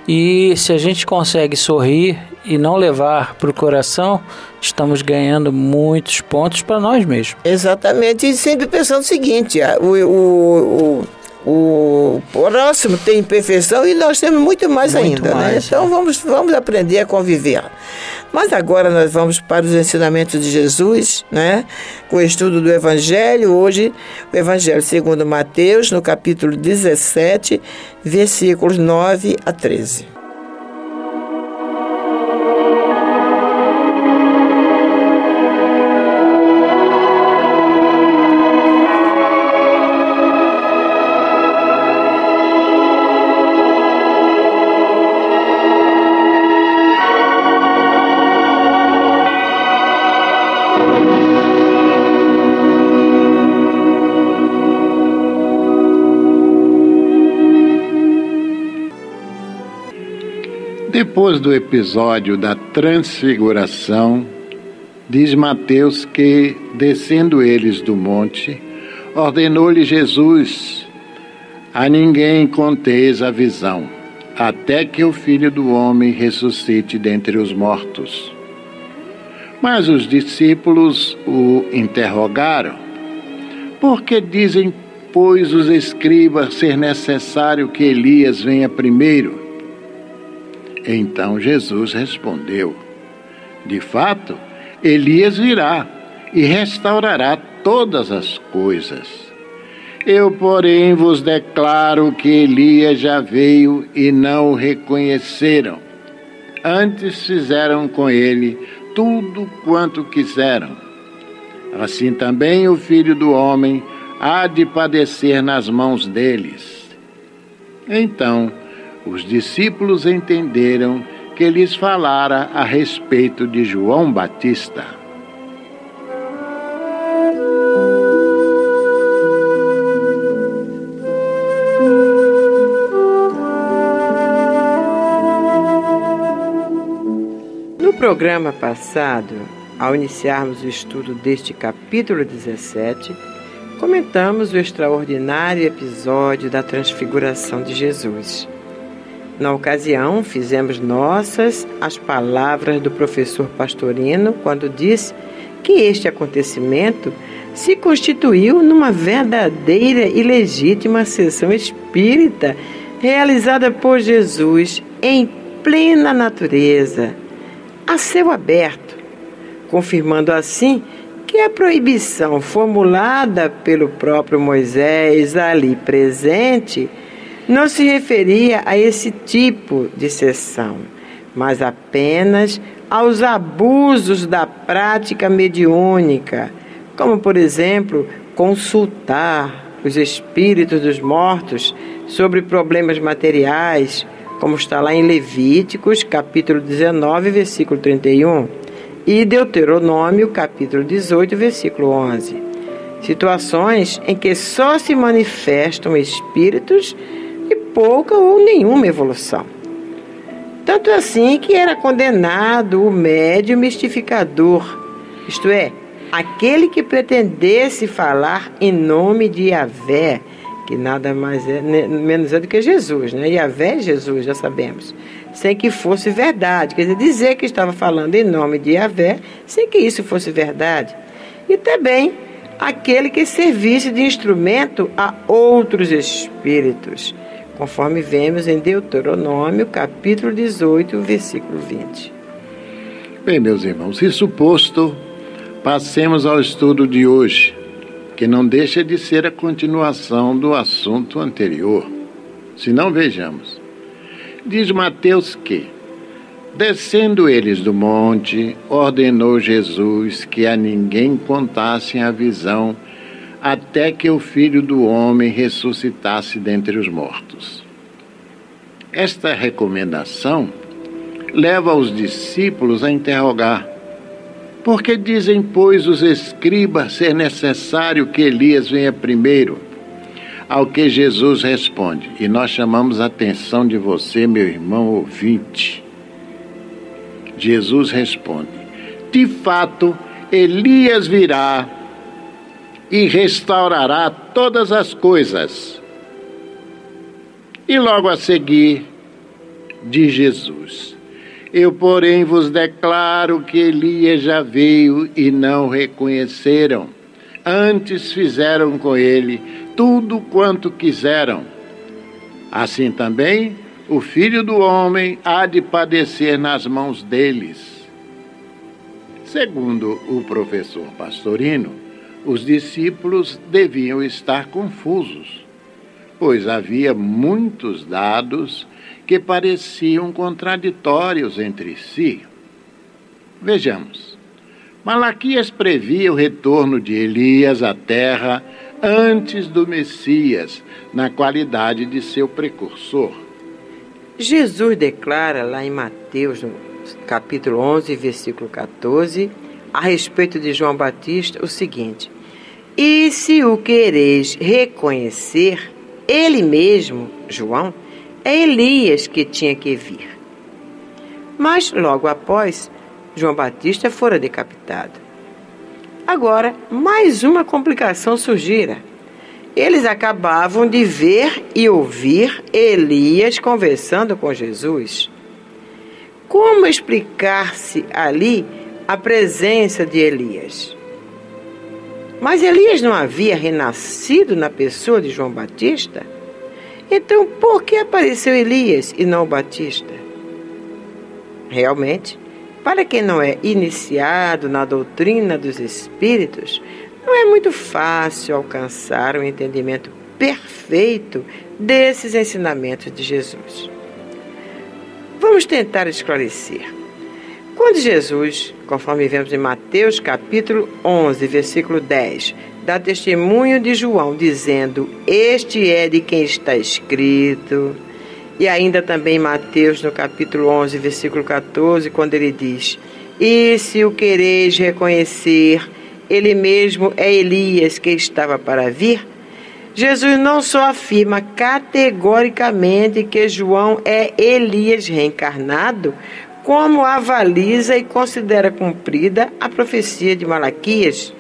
E se a gente consegue sorrir e não levar para o coração, estamos ganhando muitos pontos para nós mesmos. Exatamente. E sempre pensando o seguinte: o, o, o o próximo tem imperfeição e nós temos muito mais muito ainda. Né? Mais, né? Então vamos, vamos aprender a conviver. Mas agora nós vamos para os ensinamentos de Jesus, né? com o estudo do Evangelho. Hoje, o Evangelho segundo Mateus, no capítulo 17, versículos 9 a 13. Depois do episódio da transfiguração, diz Mateus que, descendo eles do monte, ordenou-lhe Jesus: A ninguém conteis a visão, até que o filho do homem ressuscite dentre os mortos. Mas os discípulos o interrogaram: Por que dizem, pois, os escribas ser necessário que Elias venha primeiro? Então Jesus respondeu: De fato, Elias virá e restaurará todas as coisas. Eu, porém, vos declaro que Elias já veio e não o reconheceram. Antes fizeram com ele tudo quanto quiseram. Assim também o filho do homem há de padecer nas mãos deles. Então, os discípulos entenderam que lhes falara a respeito de João Batista. No programa passado, ao iniciarmos o estudo deste capítulo 17, comentamos o extraordinário episódio da transfiguração de Jesus. Na ocasião, fizemos nossas as palavras do professor Pastorino quando disse que este acontecimento se constituiu numa verdadeira e legítima sessão espírita realizada por Jesus em plena natureza, a céu aberto, confirmando assim que a proibição formulada pelo próprio Moisés ali presente não se referia a esse tipo de sessão, mas apenas aos abusos da prática mediúnica, como, por exemplo, consultar os espíritos dos mortos sobre problemas materiais, como está lá em Levíticos, capítulo 19, versículo 31, e Deuteronômio, capítulo 18, versículo 11. Situações em que só se manifestam espíritos pouca ou nenhuma evolução. Tanto assim que era condenado o médio mistificador, isto é, aquele que pretendesse falar em nome de Yahvé, que nada mais é menos é do que Jesus, né? Yahvé é Jesus, já sabemos. Sem que fosse verdade, quer dizer, dizer que estava falando em nome de Yahvé, sem que isso fosse verdade. E também aquele que servisse de instrumento a outros espíritos, conforme vemos em Deuteronômio, capítulo 18, versículo 20. Bem, meus irmãos, isso posto, passemos ao estudo de hoje, que não deixa de ser a continuação do assunto anterior. Se não, vejamos. Diz Mateus que, Descendo eles do monte, ordenou Jesus que a ninguém contassem a visão, até que o filho do homem ressuscitasse dentre os mortos. Esta recomendação leva os discípulos a interrogar: por que dizem, pois, os escribas ser necessário que Elias venha primeiro? Ao que Jesus responde, e nós chamamos a atenção de você, meu irmão ouvinte Jesus responde: De fato, Elias virá e restaurará todas as coisas. E logo a seguir, diz Jesus: Eu, porém, vos declaro que Elias já veio e não reconheceram. Antes fizeram com ele tudo quanto quiseram. Assim também o filho do homem há de padecer nas mãos deles. Segundo o professor Pastorino, os discípulos deviam estar confusos, pois havia muitos dados que pareciam contraditórios entre si. Vejamos. Malaquias previa o retorno de Elias à terra antes do Messias, na qualidade de seu precursor. Jesus declara lá em Mateus, no capítulo 11, versículo 14, a respeito de João Batista, o seguinte: E se o quereis reconhecer, ele mesmo, João, é Elias que tinha que vir. Mas logo após, João Batista fora decapitado. Agora, mais uma complicação surgira eles acabavam de ver e ouvir Elias conversando com Jesus. Como explicar-se ali a presença de Elias? Mas Elias não havia renascido na pessoa de João Batista? Então, por que apareceu Elias e não o Batista? Realmente, para quem não é iniciado na doutrina dos Espíritos, não é muito fácil alcançar o entendimento perfeito desses ensinamentos de Jesus. Vamos tentar esclarecer. Quando Jesus, conforme vemos em Mateus capítulo 11, versículo 10, dá testemunho de João dizendo: "Este é de quem está escrito", e ainda também Mateus no capítulo 11, versículo 14, quando ele diz: "E se o quereis reconhecer, ele mesmo é Elias que estava para vir, Jesus não só afirma categoricamente que João é Elias reencarnado, como avaliza e considera cumprida a profecia de Malaquias,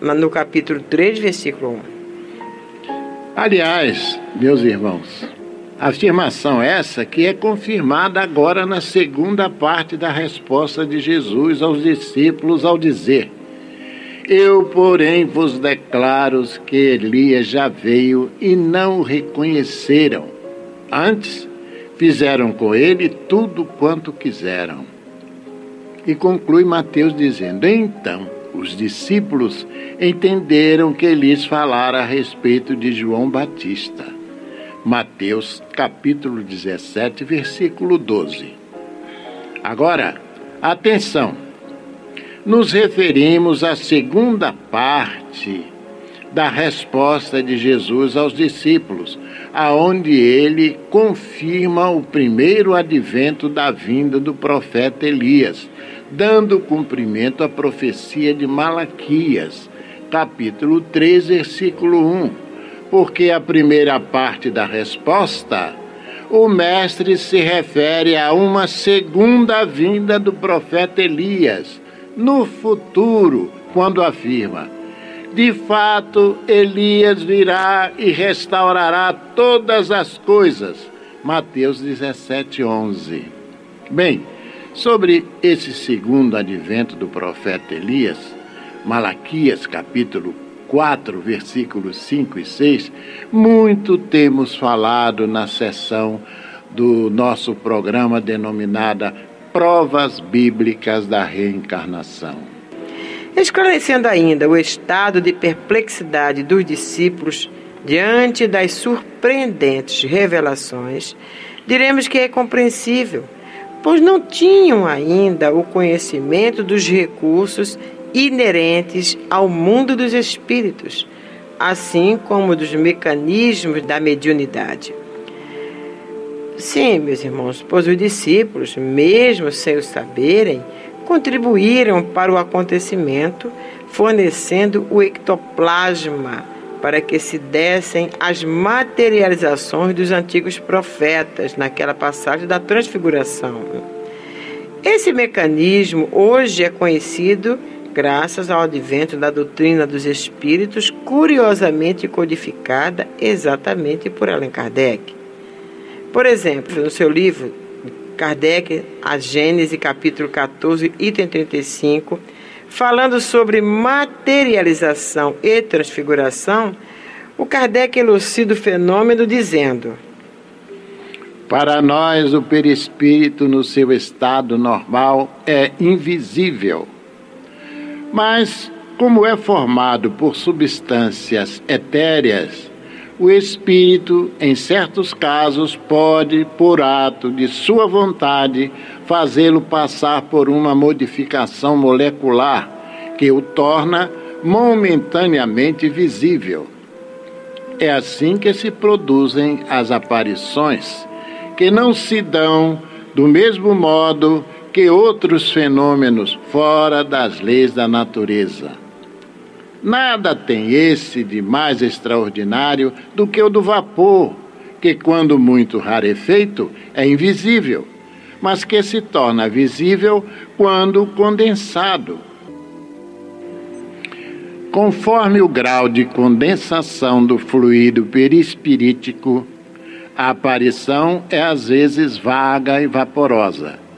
no capítulo 3, versículo 1. Aliás, meus irmãos, afirmação essa que é confirmada agora na segunda parte da resposta de Jesus aos discípulos ao dizer: eu, porém, vos declaro que Elias já veio e não o reconheceram. Antes, fizeram com ele tudo quanto quiseram. E conclui Mateus dizendo: Então, os discípulos entenderam que Elias falara a respeito de João Batista. Mateus capítulo 17, versículo 12. Agora, atenção! nos referimos à segunda parte da resposta de Jesus aos discípulos, aonde ele confirma o primeiro advento da vinda do profeta Elias, dando cumprimento à profecia de Malaquias, capítulo 3, versículo 1. Porque a primeira parte da resposta o Mestre se refere a uma segunda vinda do profeta Elias, no futuro, quando afirma: De fato, Elias virá e restaurará todas as coisas. Mateus 17, 11. Bem, sobre esse segundo advento do profeta Elias, Malaquias capítulo 4, versículos 5 e 6, muito temos falado na sessão do nosso programa denominada Provas Bíblicas da Reencarnação. Esclarecendo ainda o estado de perplexidade dos discípulos diante das surpreendentes revelações, diremos que é compreensível, pois não tinham ainda o conhecimento dos recursos inerentes ao mundo dos espíritos, assim como dos mecanismos da mediunidade. Sim, meus irmãos, pois os discípulos, mesmo sem o saberem, contribuíram para o acontecimento, fornecendo o ectoplasma para que se dessem as materializações dos antigos profetas naquela passagem da transfiguração. Esse mecanismo hoje é conhecido graças ao advento da doutrina dos espíritos, curiosamente codificada exatamente por Allan Kardec. Por exemplo, no seu livro Kardec, a Gênese, capítulo 14, item 35, falando sobre materialização e transfiguração, o Kardec elucida o fenômeno dizendo: Para nós, o perispírito no seu estado normal é invisível. Mas, como é formado por substâncias etéreas, o espírito, em certos casos, pode, por ato de sua vontade, fazê-lo passar por uma modificação molecular que o torna momentaneamente visível. É assim que se produzem as aparições, que não se dão do mesmo modo que outros fenômenos fora das leis da natureza. Nada tem esse de mais extraordinário do que o do vapor, que, quando muito rarefeito, é invisível, mas que se torna visível quando condensado. Conforme o grau de condensação do fluido perispirítico, a aparição é às vezes vaga e vaporosa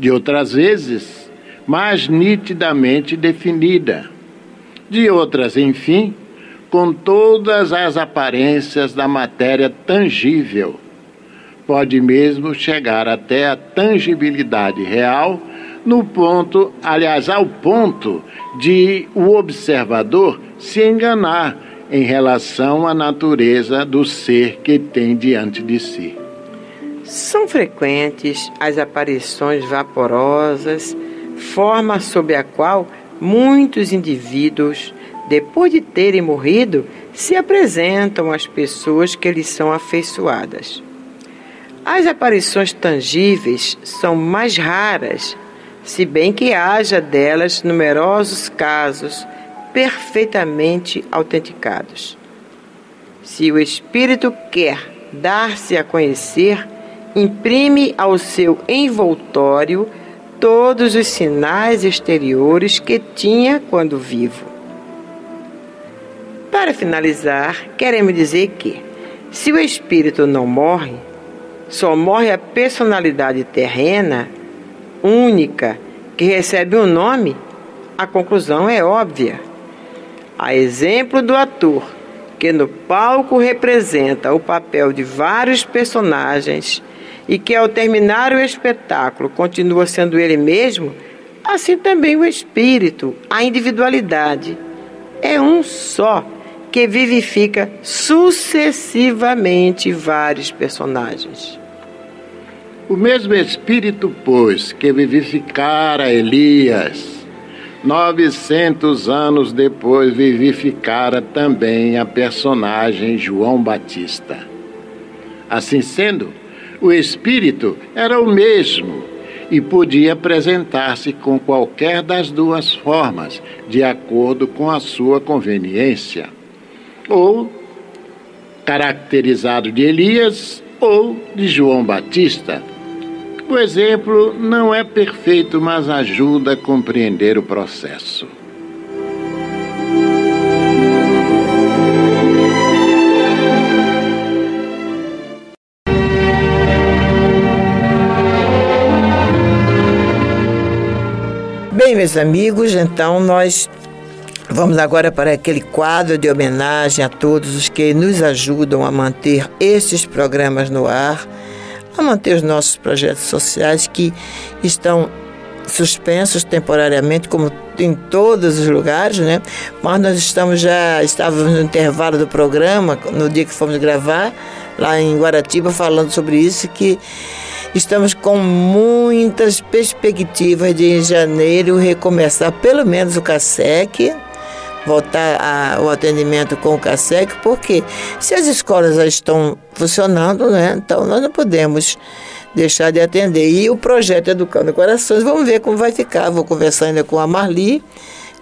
de outras vezes, mais nitidamente definida, de outras, enfim, com todas as aparências da matéria tangível. Pode mesmo chegar até a tangibilidade real, no ponto, aliás, ao ponto de o observador se enganar em relação à natureza do ser que tem diante de si. São frequentes as aparições vaporosas, forma sob a qual muitos indivíduos, depois de terem morrido, se apresentam às pessoas que lhes são afeiçoadas. As aparições tangíveis são mais raras, se bem que haja delas numerosos casos perfeitamente autenticados. Se o espírito quer dar-se a conhecer, imprime ao seu envoltório todos os sinais exteriores que tinha quando vivo. Para finalizar, queremos dizer que, se o espírito não morre, só morre a personalidade terrena, única, que recebe um nome, a conclusão é óbvia. A exemplo do ator, que no palco representa o papel de vários personagens e que ao terminar o espetáculo continua sendo ele mesmo, assim também o espírito, a individualidade, é um só que vivifica sucessivamente vários personagens. O mesmo espírito, pois, que vivificara Elias, novecentos anos depois vivificara também a personagem João Batista. Assim sendo, o espírito era o mesmo e podia apresentar-se com qualquer das duas formas, de acordo com a sua conveniência. Ou, caracterizado de Elias, ou de João Batista. O exemplo não é perfeito, mas ajuda a compreender o processo. Meus amigos, então nós vamos agora para aquele quadro de homenagem a todos os que nos ajudam a manter estes programas no ar, a manter os nossos projetos sociais que estão suspensos temporariamente, como em todos os lugares, né? Mas nós estamos já, estávamos no intervalo do programa, no dia que fomos gravar, lá em Guaratiba, falando sobre isso, que Estamos com muitas perspectivas de em janeiro recomeçar pelo menos o CASEC, voltar ao atendimento com o CASEC, porque se as escolas já estão funcionando, né, então nós não podemos deixar de atender. E o projeto Educando Corações, vamos ver como vai ficar. Vou conversar ainda com a Marli,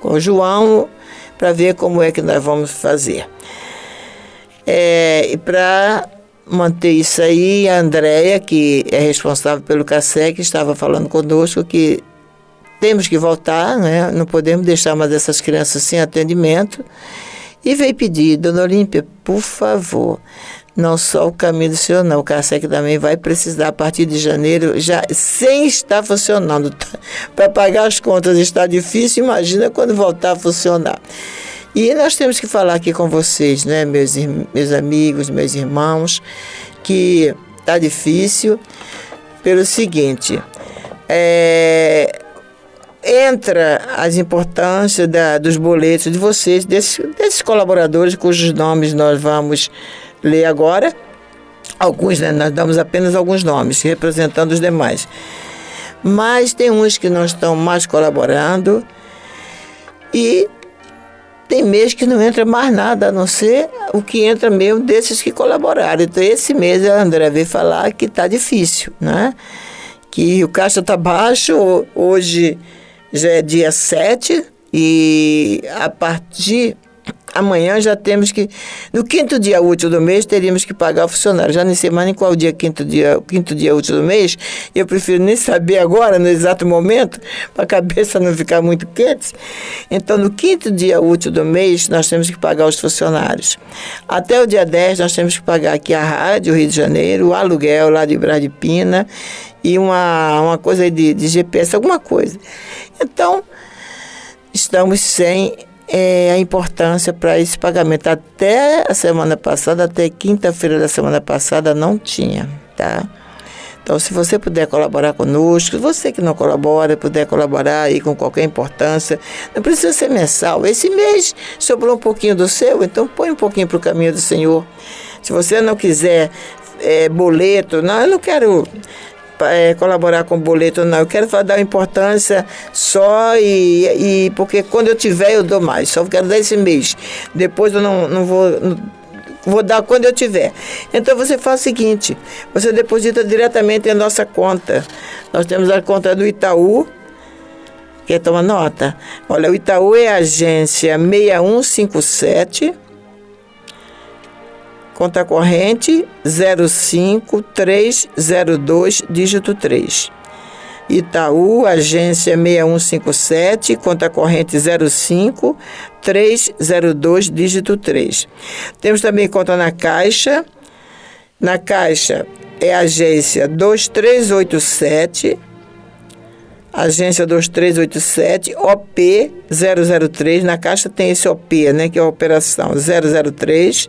com o João, para ver como é que nós vamos fazer. É, e para manter isso aí. A Andréia, que é responsável pelo CASEC, estava falando conosco que temos que voltar, né? não podemos deixar mais essas crianças sem atendimento. E veio pedir, Dona Olímpia, por favor, não só o caminho do senhor, não. O CASEC também vai precisar, a partir de janeiro, já sem estar funcionando. Para pagar as contas está difícil, imagina quando voltar a funcionar. E nós temos que falar aqui com vocês, né, meus, meus amigos, meus irmãos, que tá difícil pelo seguinte. É, entra as importâncias da, dos boletos de vocês, desses, desses colaboradores cujos nomes nós vamos ler agora. Alguns, né, nós damos apenas alguns nomes, representando os demais. Mas tem uns que não estão mais colaborando e tem mês que não entra mais nada, a não ser o que entra mesmo desses que colaboraram. Então, esse mês a André veio falar que está difícil, né? Que o caixa está baixo, hoje já é dia 7, e a partir Amanhã já temos que. No quinto dia útil do mês, teríamos que pagar o funcionário. Já nem sei mais nem qual dia quinto dia, quinto dia útil do mês. Eu prefiro nem saber agora, no exato momento, [LAUGHS] para a cabeça não ficar muito quente. Então, no quinto dia útil do mês, nós temos que pagar os funcionários. Até o dia 10, nós temos que pagar aqui a Rádio Rio de Janeiro, o aluguel lá de Bradipina e uma, uma coisa de, de GPS, alguma coisa. Então, estamos sem é, a importância para esse pagamento. Até a semana passada, até quinta-feira da semana passada, não tinha, tá? Então, se você puder colaborar conosco, você que não colabora, puder colaborar aí com qualquer importância, não precisa ser mensal. Esse mês sobrou um pouquinho do seu, então põe um pouquinho para o caminho do Senhor. Se você não quiser é, boleto, não, eu não quero é, colaborar com o boleto, não. Eu quero dar importância só e, e porque quando eu tiver eu dou mais. Só quero dar esse mês. Depois eu não, não vou. Não, vou dar quando eu tiver. Então você faz o seguinte: você deposita diretamente em nossa conta. Nós temos a conta do Itaú. Quer tomar nota? Olha, o Itaú é a agência 6157 Conta corrente 05302, dígito 3. Itaú, agência 6157, conta corrente 05302, dígito 3. Temos também conta na Caixa. Na Caixa é agência 2387, agência 2387, OP 003. Na Caixa tem esse OP, né, que é a operação 003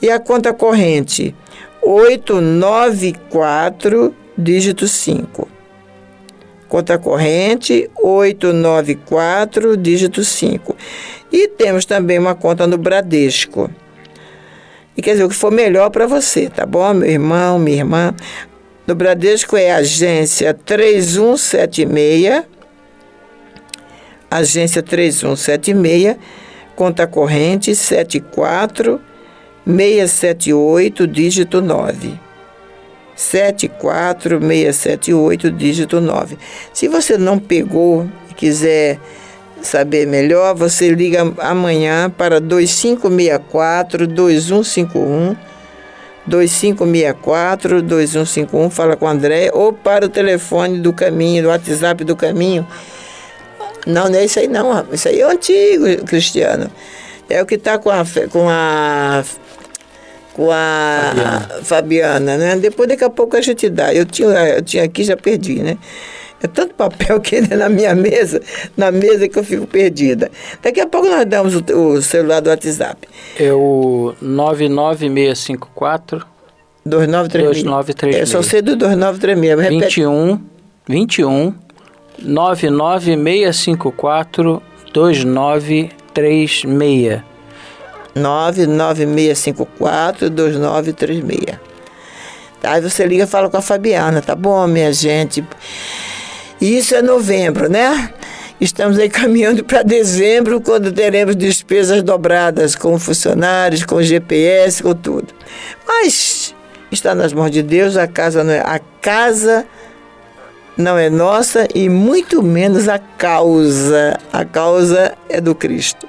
e a conta corrente 894, dígito 5. Conta corrente 894, dígito 5. E temos também uma conta no Bradesco. E quer dizer, o que for melhor para você, tá bom, meu irmão, minha irmã? No Bradesco é agência 3176, agência 3176, conta corrente 74 678, dígito 9. 74678, dígito 9. Se você não pegou e quiser saber melhor, você liga amanhã para 2564 2151 2564 2151, fala com o André, ou para o telefone do caminho, do WhatsApp do caminho. Não, não é isso aí não, isso aí é antigo, Cristiano. É o que está com a, com a com a Fabiana. Fabiana, né? Depois daqui a pouco a gente dá. Eu tinha, eu tinha aqui, já perdi, né? É tanto papel que na minha mesa, na mesa que eu fico perdida. Daqui a pouco nós damos o, o celular do WhatsApp. É o 99654 2936. 2936. É só ser do 2936. Repete. 21 21 99654 2936. 99654 2936. Aí você liga e fala com a Fabiana, tá bom, minha gente? Isso é novembro, né? Estamos aí caminhando para dezembro, quando teremos despesas dobradas com funcionários, com GPS, com tudo. Mas está nas mãos de Deus, a casa não é a casa não é nossa e muito menos a causa. A causa é do Cristo.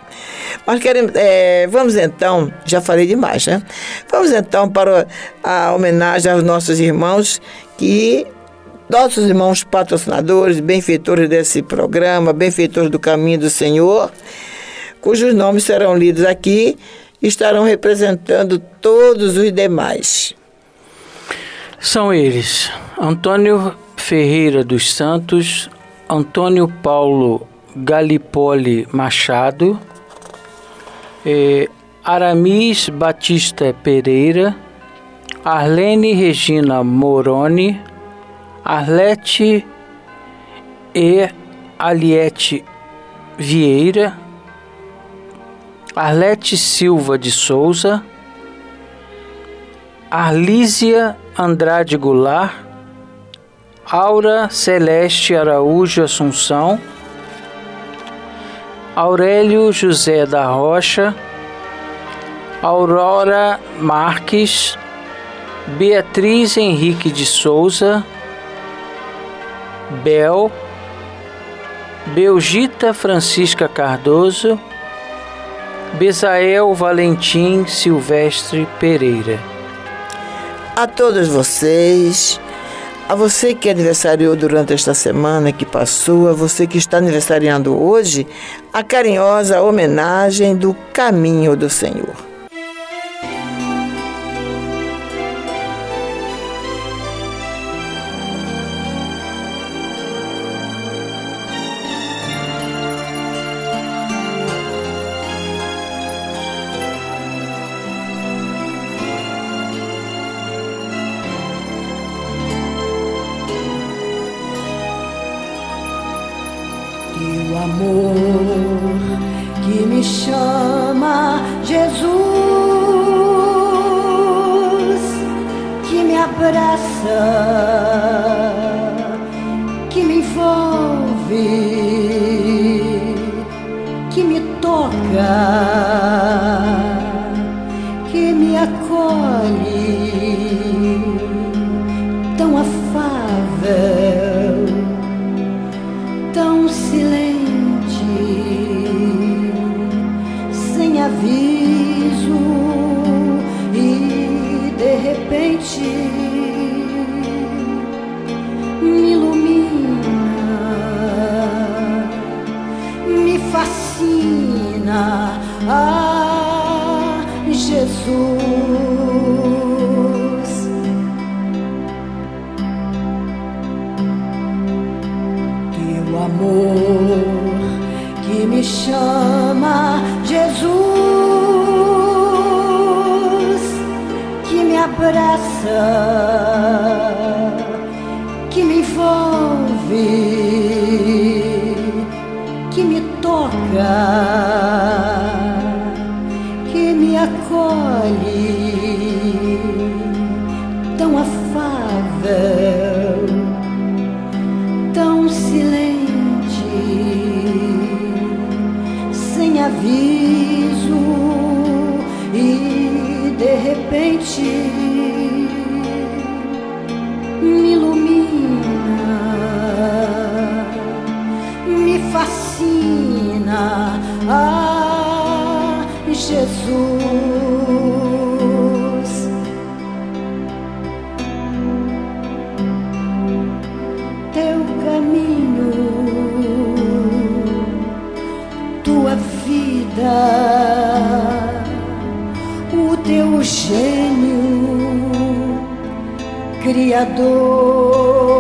Mas queremos, é, vamos então, já falei demais, né? Vamos então para a homenagem aos nossos irmãos que nossos irmãos patrocinadores, benfeitores desse programa, benfeitores do caminho do Senhor, cujos nomes serão lidos aqui, estarão representando todos os demais. São eles: Antônio Ferreira dos Santos, Antônio Paulo Galipoli Machado, eh, Aramis Batista Pereira, Arlene Regina Moroni, Arlete e. Aliette Vieira, Arlete Silva de Souza, Arlísia Andrade Goulart, Aura Celeste Araújo Assunção, Aurélio José da Rocha, Aurora Marques, Beatriz Henrique de Souza, Bel, Belgita Francisca Cardoso, Bezael Valentim Silvestre Pereira. A todos vocês, a você que aniversariou durante esta semana que passou, a você que está aniversariando hoje, a carinhosa homenagem do Caminho do Senhor. a Jesus. Teu amor que me chama Jesus, que me abraça. Criador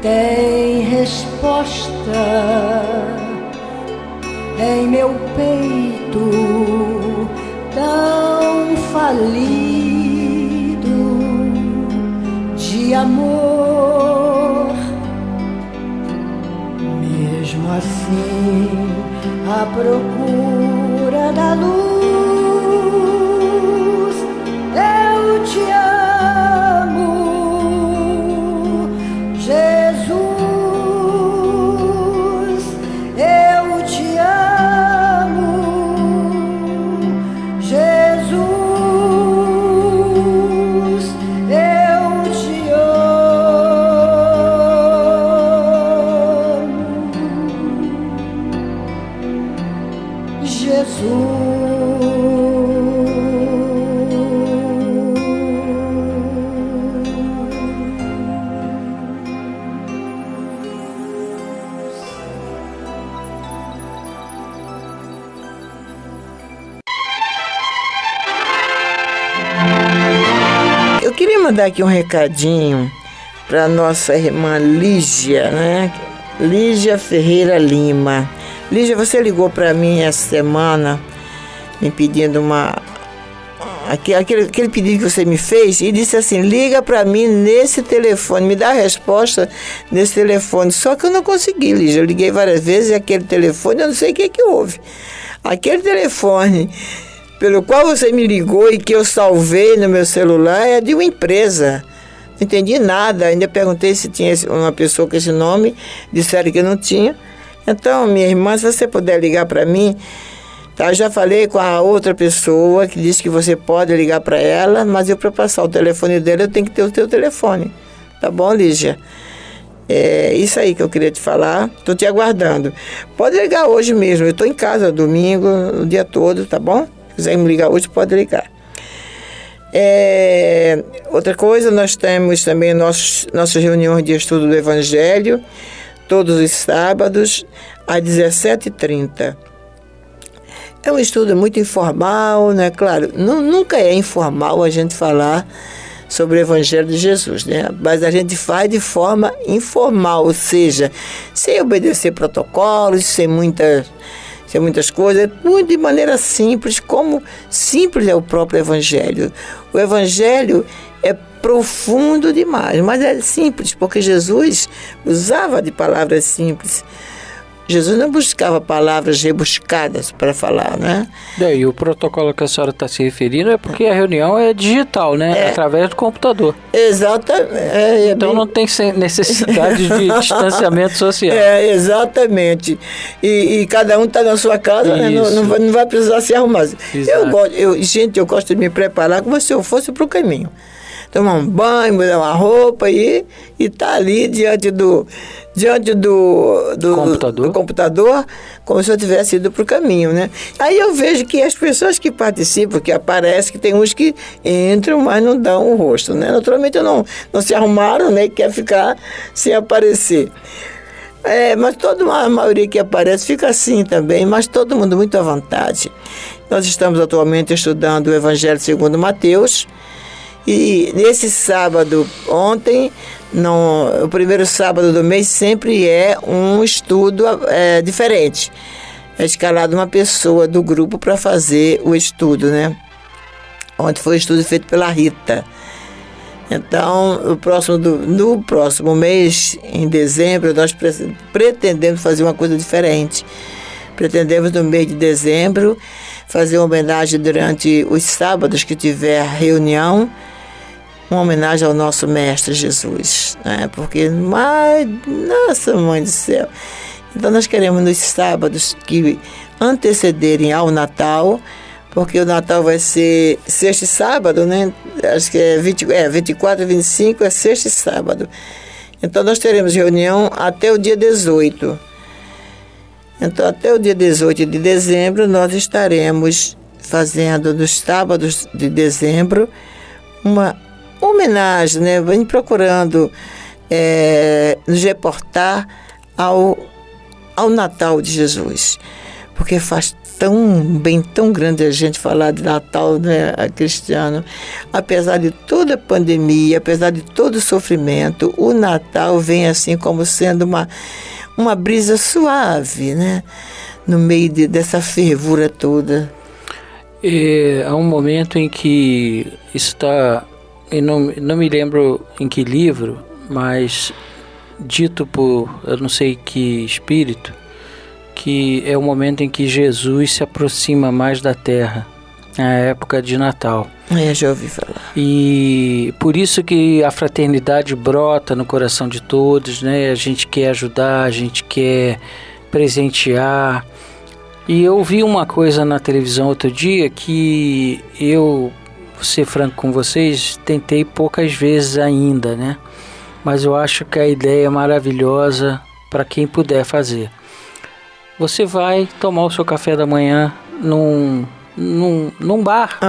tem resposta em meu peito tão falido de amor. Mesmo assim, a procura mandar aqui um recadinho para nossa irmã Lígia, né? Lígia Ferreira Lima. Lígia, você ligou para mim essa semana me pedindo uma aque- aquele, aquele pedido que você me fez e disse assim: liga para mim nesse telefone, me dá a resposta nesse telefone. Só que eu não consegui, Lígia. Eu liguei várias vezes e aquele telefone, eu não sei o que, que houve. Aquele telefone pelo qual você me ligou e que eu salvei no meu celular é de uma empresa. Não entendi nada. Ainda perguntei se tinha uma pessoa com esse nome. Disseram que não tinha. Então, minha irmã, se você puder ligar para mim, tá? Eu já falei com a outra pessoa que disse que você pode ligar para ela, mas eu para passar o telefone dela eu tenho que ter o teu telefone. Tá bom, Lígia? É isso aí que eu queria te falar. Estou te aguardando. Pode ligar hoje mesmo. Eu estou em casa domingo, o dia todo, tá bom? Se quiser me ligar hoje, pode ligar. É, outra coisa, nós temos também nossos, nossas reuniões de estudo do Evangelho, todos os sábados, às 17h30. É um estudo muito informal, né? Claro, nu- nunca é informal a gente falar sobre o Evangelho de Jesus, né? Mas a gente faz de forma informal, ou seja, sem obedecer protocolos, sem muitas, sem muitas coisas, muito de maneira simples, como simples é o próprio Evangelho. O Evangelho é profundo demais, mas é simples, porque Jesus usava de palavras simples. Jesus não buscava palavras rebuscadas para falar, né? Daí o protocolo que a senhora está se referindo é porque a reunião é digital, né? É. Através do computador. Exatamente. É, é Então bem- não tem necessidade de [LAUGHS] distanciamento social. É, exatamente. E, e cada um está na sua casa, né? não, não, vai, não vai precisar se arrumar. Eu Exato. eu, gente, eu gosto de me preparar como se eu fosse para o caminho. Tomar um banho, mudar uma roupa e estar ali diante do diante do, do Computador. do computador, como se eu tivesse ido para o caminho, né? Aí eu vejo que as pessoas que participam, que aparecem, que tem uns que entram, mas não dão o rosto, né? Naturalmente não, não se arrumaram, né? E quer ficar sem aparecer. É, mas toda a maioria que aparece fica assim também, mas todo mundo muito à vontade. Nós estamos atualmente estudando o Evangelho segundo Mateus. E nesse sábado, ontem, não, o primeiro sábado do mês sempre é um estudo é, diferente. É escalado uma pessoa do grupo para fazer o estudo, né? Ontem foi o estudo feito pela Rita. Então, o próximo do- no próximo mês, em dezembro, nós pre- pretendemos fazer uma coisa diferente. Pretendemos, no mês de dezembro, fazer uma homenagem durante os sábados que tiver reunião, uma homenagem ao nosso Mestre Jesus. Né? Porque, mas, nossa mãe do céu. Então, nós queremos nos sábados que antecederem ao Natal, porque o Natal vai ser sexta e sábado, né? Acho que é, 20, é 24 e 25 é sexta e sábado. Então nós teremos reunião até o dia 18. Então até o dia 18 de dezembro nós estaremos fazendo nos sábados de dezembro uma homenagem, né? Vem procurando eh, nos reportar ao ao Natal de Jesus. Porque faz tão bem, tão grande a gente falar de Natal, né, Cristiano? Apesar de toda a pandemia, apesar de todo o sofrimento, o Natal vem assim como sendo uma, uma brisa suave, né? No meio de, dessa fervura toda. É, há um momento em que está, eu não, não me lembro em que livro, mas dito por eu não sei que espírito, que é o momento em que Jesus se aproxima mais da terra, é a época de Natal. É, já ouvi falar. E por isso que a fraternidade brota no coração de todos, né? A gente quer ajudar, a gente quer presentear. E eu vi uma coisa na televisão outro dia que eu, vou ser franco com vocês, tentei poucas vezes ainda, né? Mas eu acho que a ideia é maravilhosa para quem puder fazer. Você vai tomar o seu café da manhã num, num, num bar.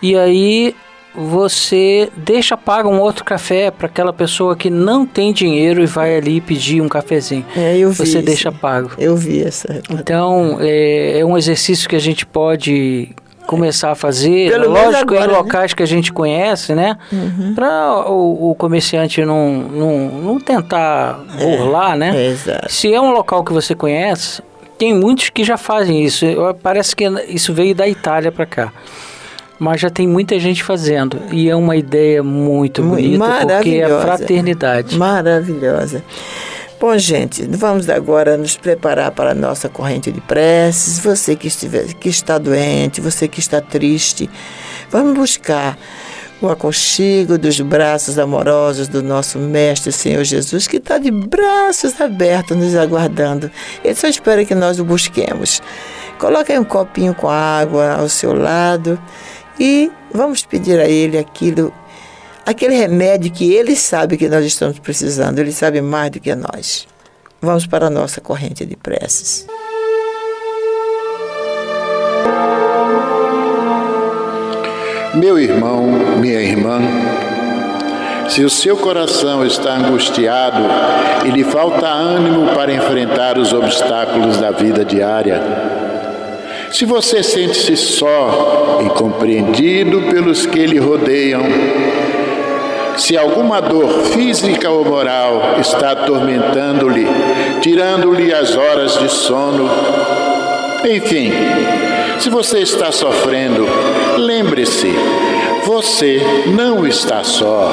E aí você deixa paga um outro café para aquela pessoa que não tem dinheiro e vai ali pedir um cafezinho. É, eu vi Você isso. deixa pago. Eu vi essa. Então é, é um exercício que a gente pode começar a fazer, Pelo lógico, agora, em né? locais que a gente conhece, né? Para o, o comerciante não, não, não tentar burlar, né? É, exato. Se é um local que você conhece, tem muitos que já fazem isso. Parece que isso veio da Itália para cá. Mas já tem muita gente fazendo. E é uma ideia muito Mu- bonita, porque é maravilhosa. fraternidade. Maravilhosa. Bom, gente, vamos agora nos preparar para a nossa corrente de preces. Você que, estiver, que está doente, você que está triste, vamos buscar o aconchego dos braços amorosos do nosso Mestre Senhor Jesus, que está de braços abertos nos aguardando. Ele só espera que nós o busquemos. Coloque aí um copinho com água ao seu lado e vamos pedir a Ele aquilo aquele remédio que ele sabe que nós estamos precisando, ele sabe mais do que nós. Vamos para a nossa corrente de preces. Meu irmão, minha irmã, se o seu coração está angustiado e lhe falta ânimo para enfrentar os obstáculos da vida diária, se você sente-se só e compreendido pelos que lhe rodeiam, se alguma dor física ou moral está atormentando-lhe, tirando-lhe as horas de sono, enfim, se você está sofrendo, lembre-se, você não está só.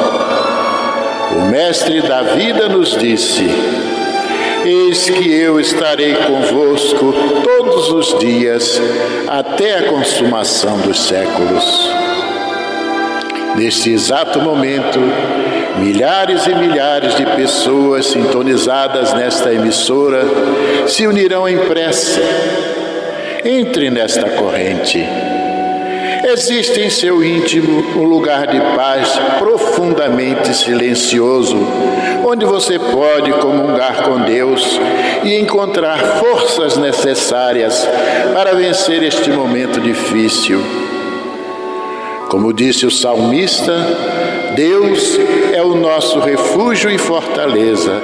O Mestre da vida nos disse: Eis que eu estarei convosco todos os dias, até a consumação dos séculos. Neste exato momento, milhares e milhares de pessoas sintonizadas nesta emissora se unirão em prece. Entre nesta corrente. Existe em seu íntimo um lugar de paz profundamente silencioso, onde você pode comungar com Deus e encontrar forças necessárias para vencer este momento difícil. Como disse o salmista, Deus é o nosso refúgio e fortaleza,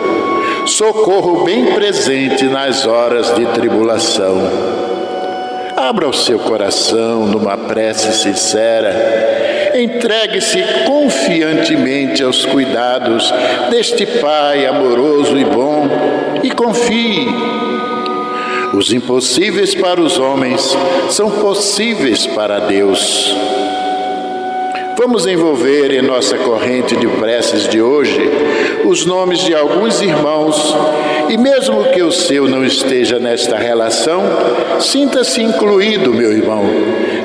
socorro bem presente nas horas de tribulação. Abra o seu coração numa prece sincera. Entregue-se confiantemente aos cuidados deste Pai amoroso e bom e confie. Os impossíveis para os homens são possíveis para Deus. Vamos envolver em nossa corrente de preces de hoje os nomes de alguns irmãos e, mesmo que o seu não esteja nesta relação, sinta-se incluído, meu irmão,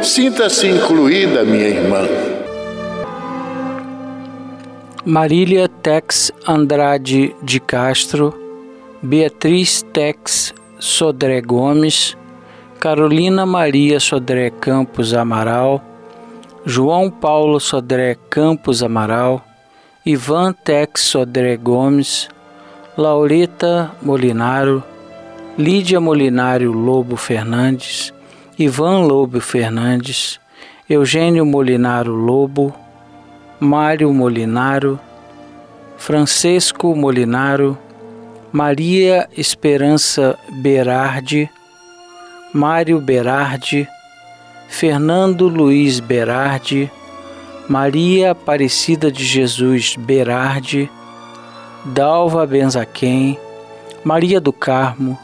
sinta-se incluída, minha irmã. Marília Tex Andrade de Castro, Beatriz Tex Sodré Gomes, Carolina Maria Sodré Campos Amaral, João Paulo Sodré Campos Amaral, Ivan Tex Sodré Gomes, Laureta Molinaro, Lídia Molinário Lobo Fernandes, Ivan Lobo Fernandes, Eugênio Molinaro Lobo, Mário Molinaro, Francesco Molinaro, Maria Esperança Berardi, Mário Berardi, Fernando Luiz Berardi, Maria Aparecida de Jesus Berardi, Dalva Benzaquem, Maria do Carmo,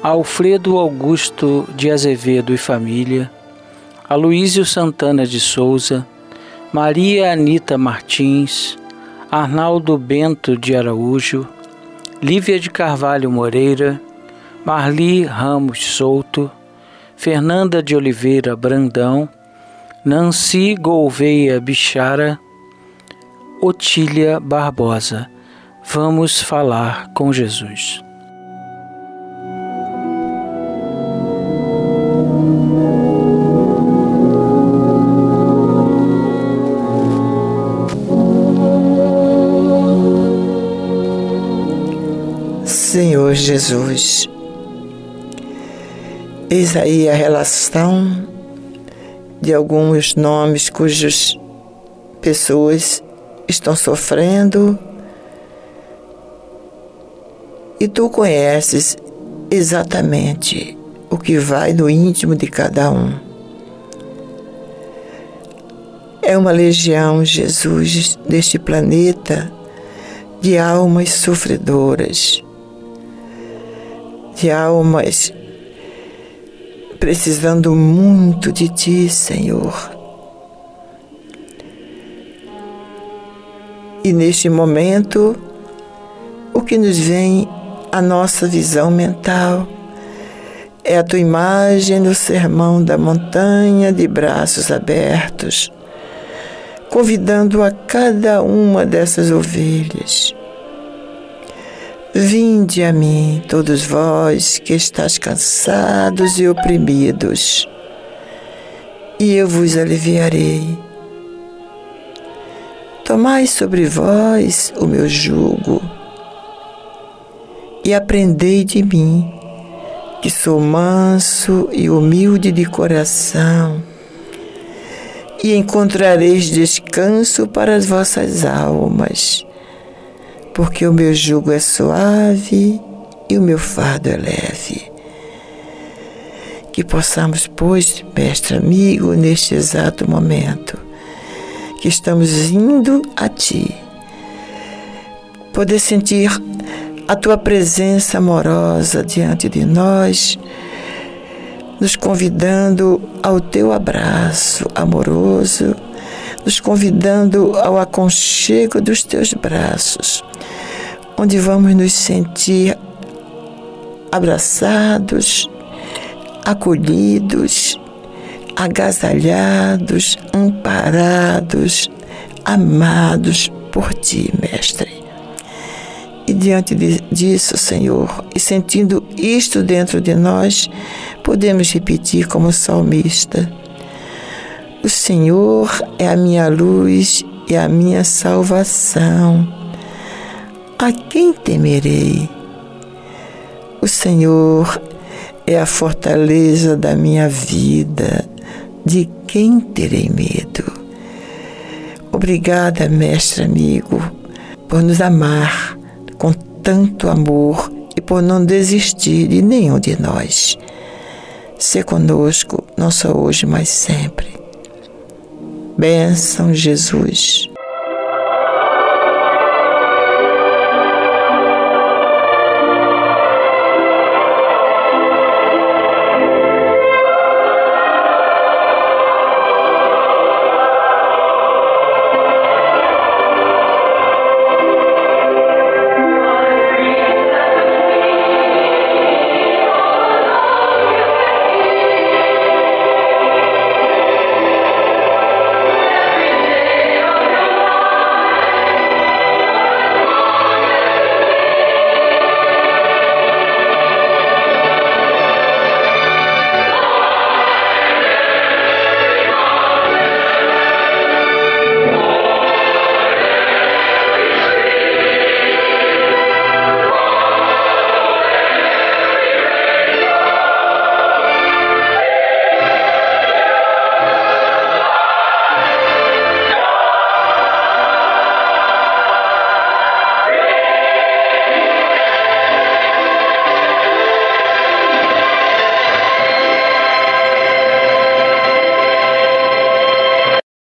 Alfredo Augusto de Azevedo e família, Aloísio Santana de Souza, Maria Anita Martins, Arnaldo Bento de Araújo, Lívia de Carvalho Moreira, Marli Ramos Souto, Fernanda de Oliveira Brandão, Nancy Gouveia Bichara, Otília Barbosa. Vamos falar com Jesus. Senhor Jesus, eis aí a relação de alguns nomes cujas pessoas estão sofrendo e tu conheces exatamente o que vai no íntimo de cada um. É uma legião, Jesus, deste planeta de almas sofredoras de almas precisando muito de Ti, Senhor. E neste momento, o que nos vem à nossa visão mental é a tua imagem no sermão da montanha de braços abertos, convidando a cada uma dessas ovelhas Vinde a mim, todos vós que estáis cansados e oprimidos, e eu vos aliviarei. Tomai sobre vós o meu jugo e aprendei de mim, que sou manso e humilde de coração, e encontrareis descanso para as vossas almas porque o meu jugo é suave e o meu fardo é leve. Que possamos, pois, mestre amigo, neste exato momento, que estamos indo a Ti, poder sentir a Tua presença amorosa diante de nós, nos convidando ao Teu abraço amoroso, nos convidando ao aconchego dos Teus braços onde vamos nos sentir abraçados, acolhidos, agasalhados, amparados, amados por Ti, Mestre. E diante disso, Senhor, e sentindo isto dentro de nós, podemos repetir como salmista: O Senhor é a minha luz e a minha salvação a quem temerei? O Senhor é a fortaleza da minha vida. De quem terei medo? Obrigada, mestre amigo, por nos amar com tanto amor e por não desistir de nenhum de nós. Se conosco, não só hoje, mas sempre. Bênção, Jesus.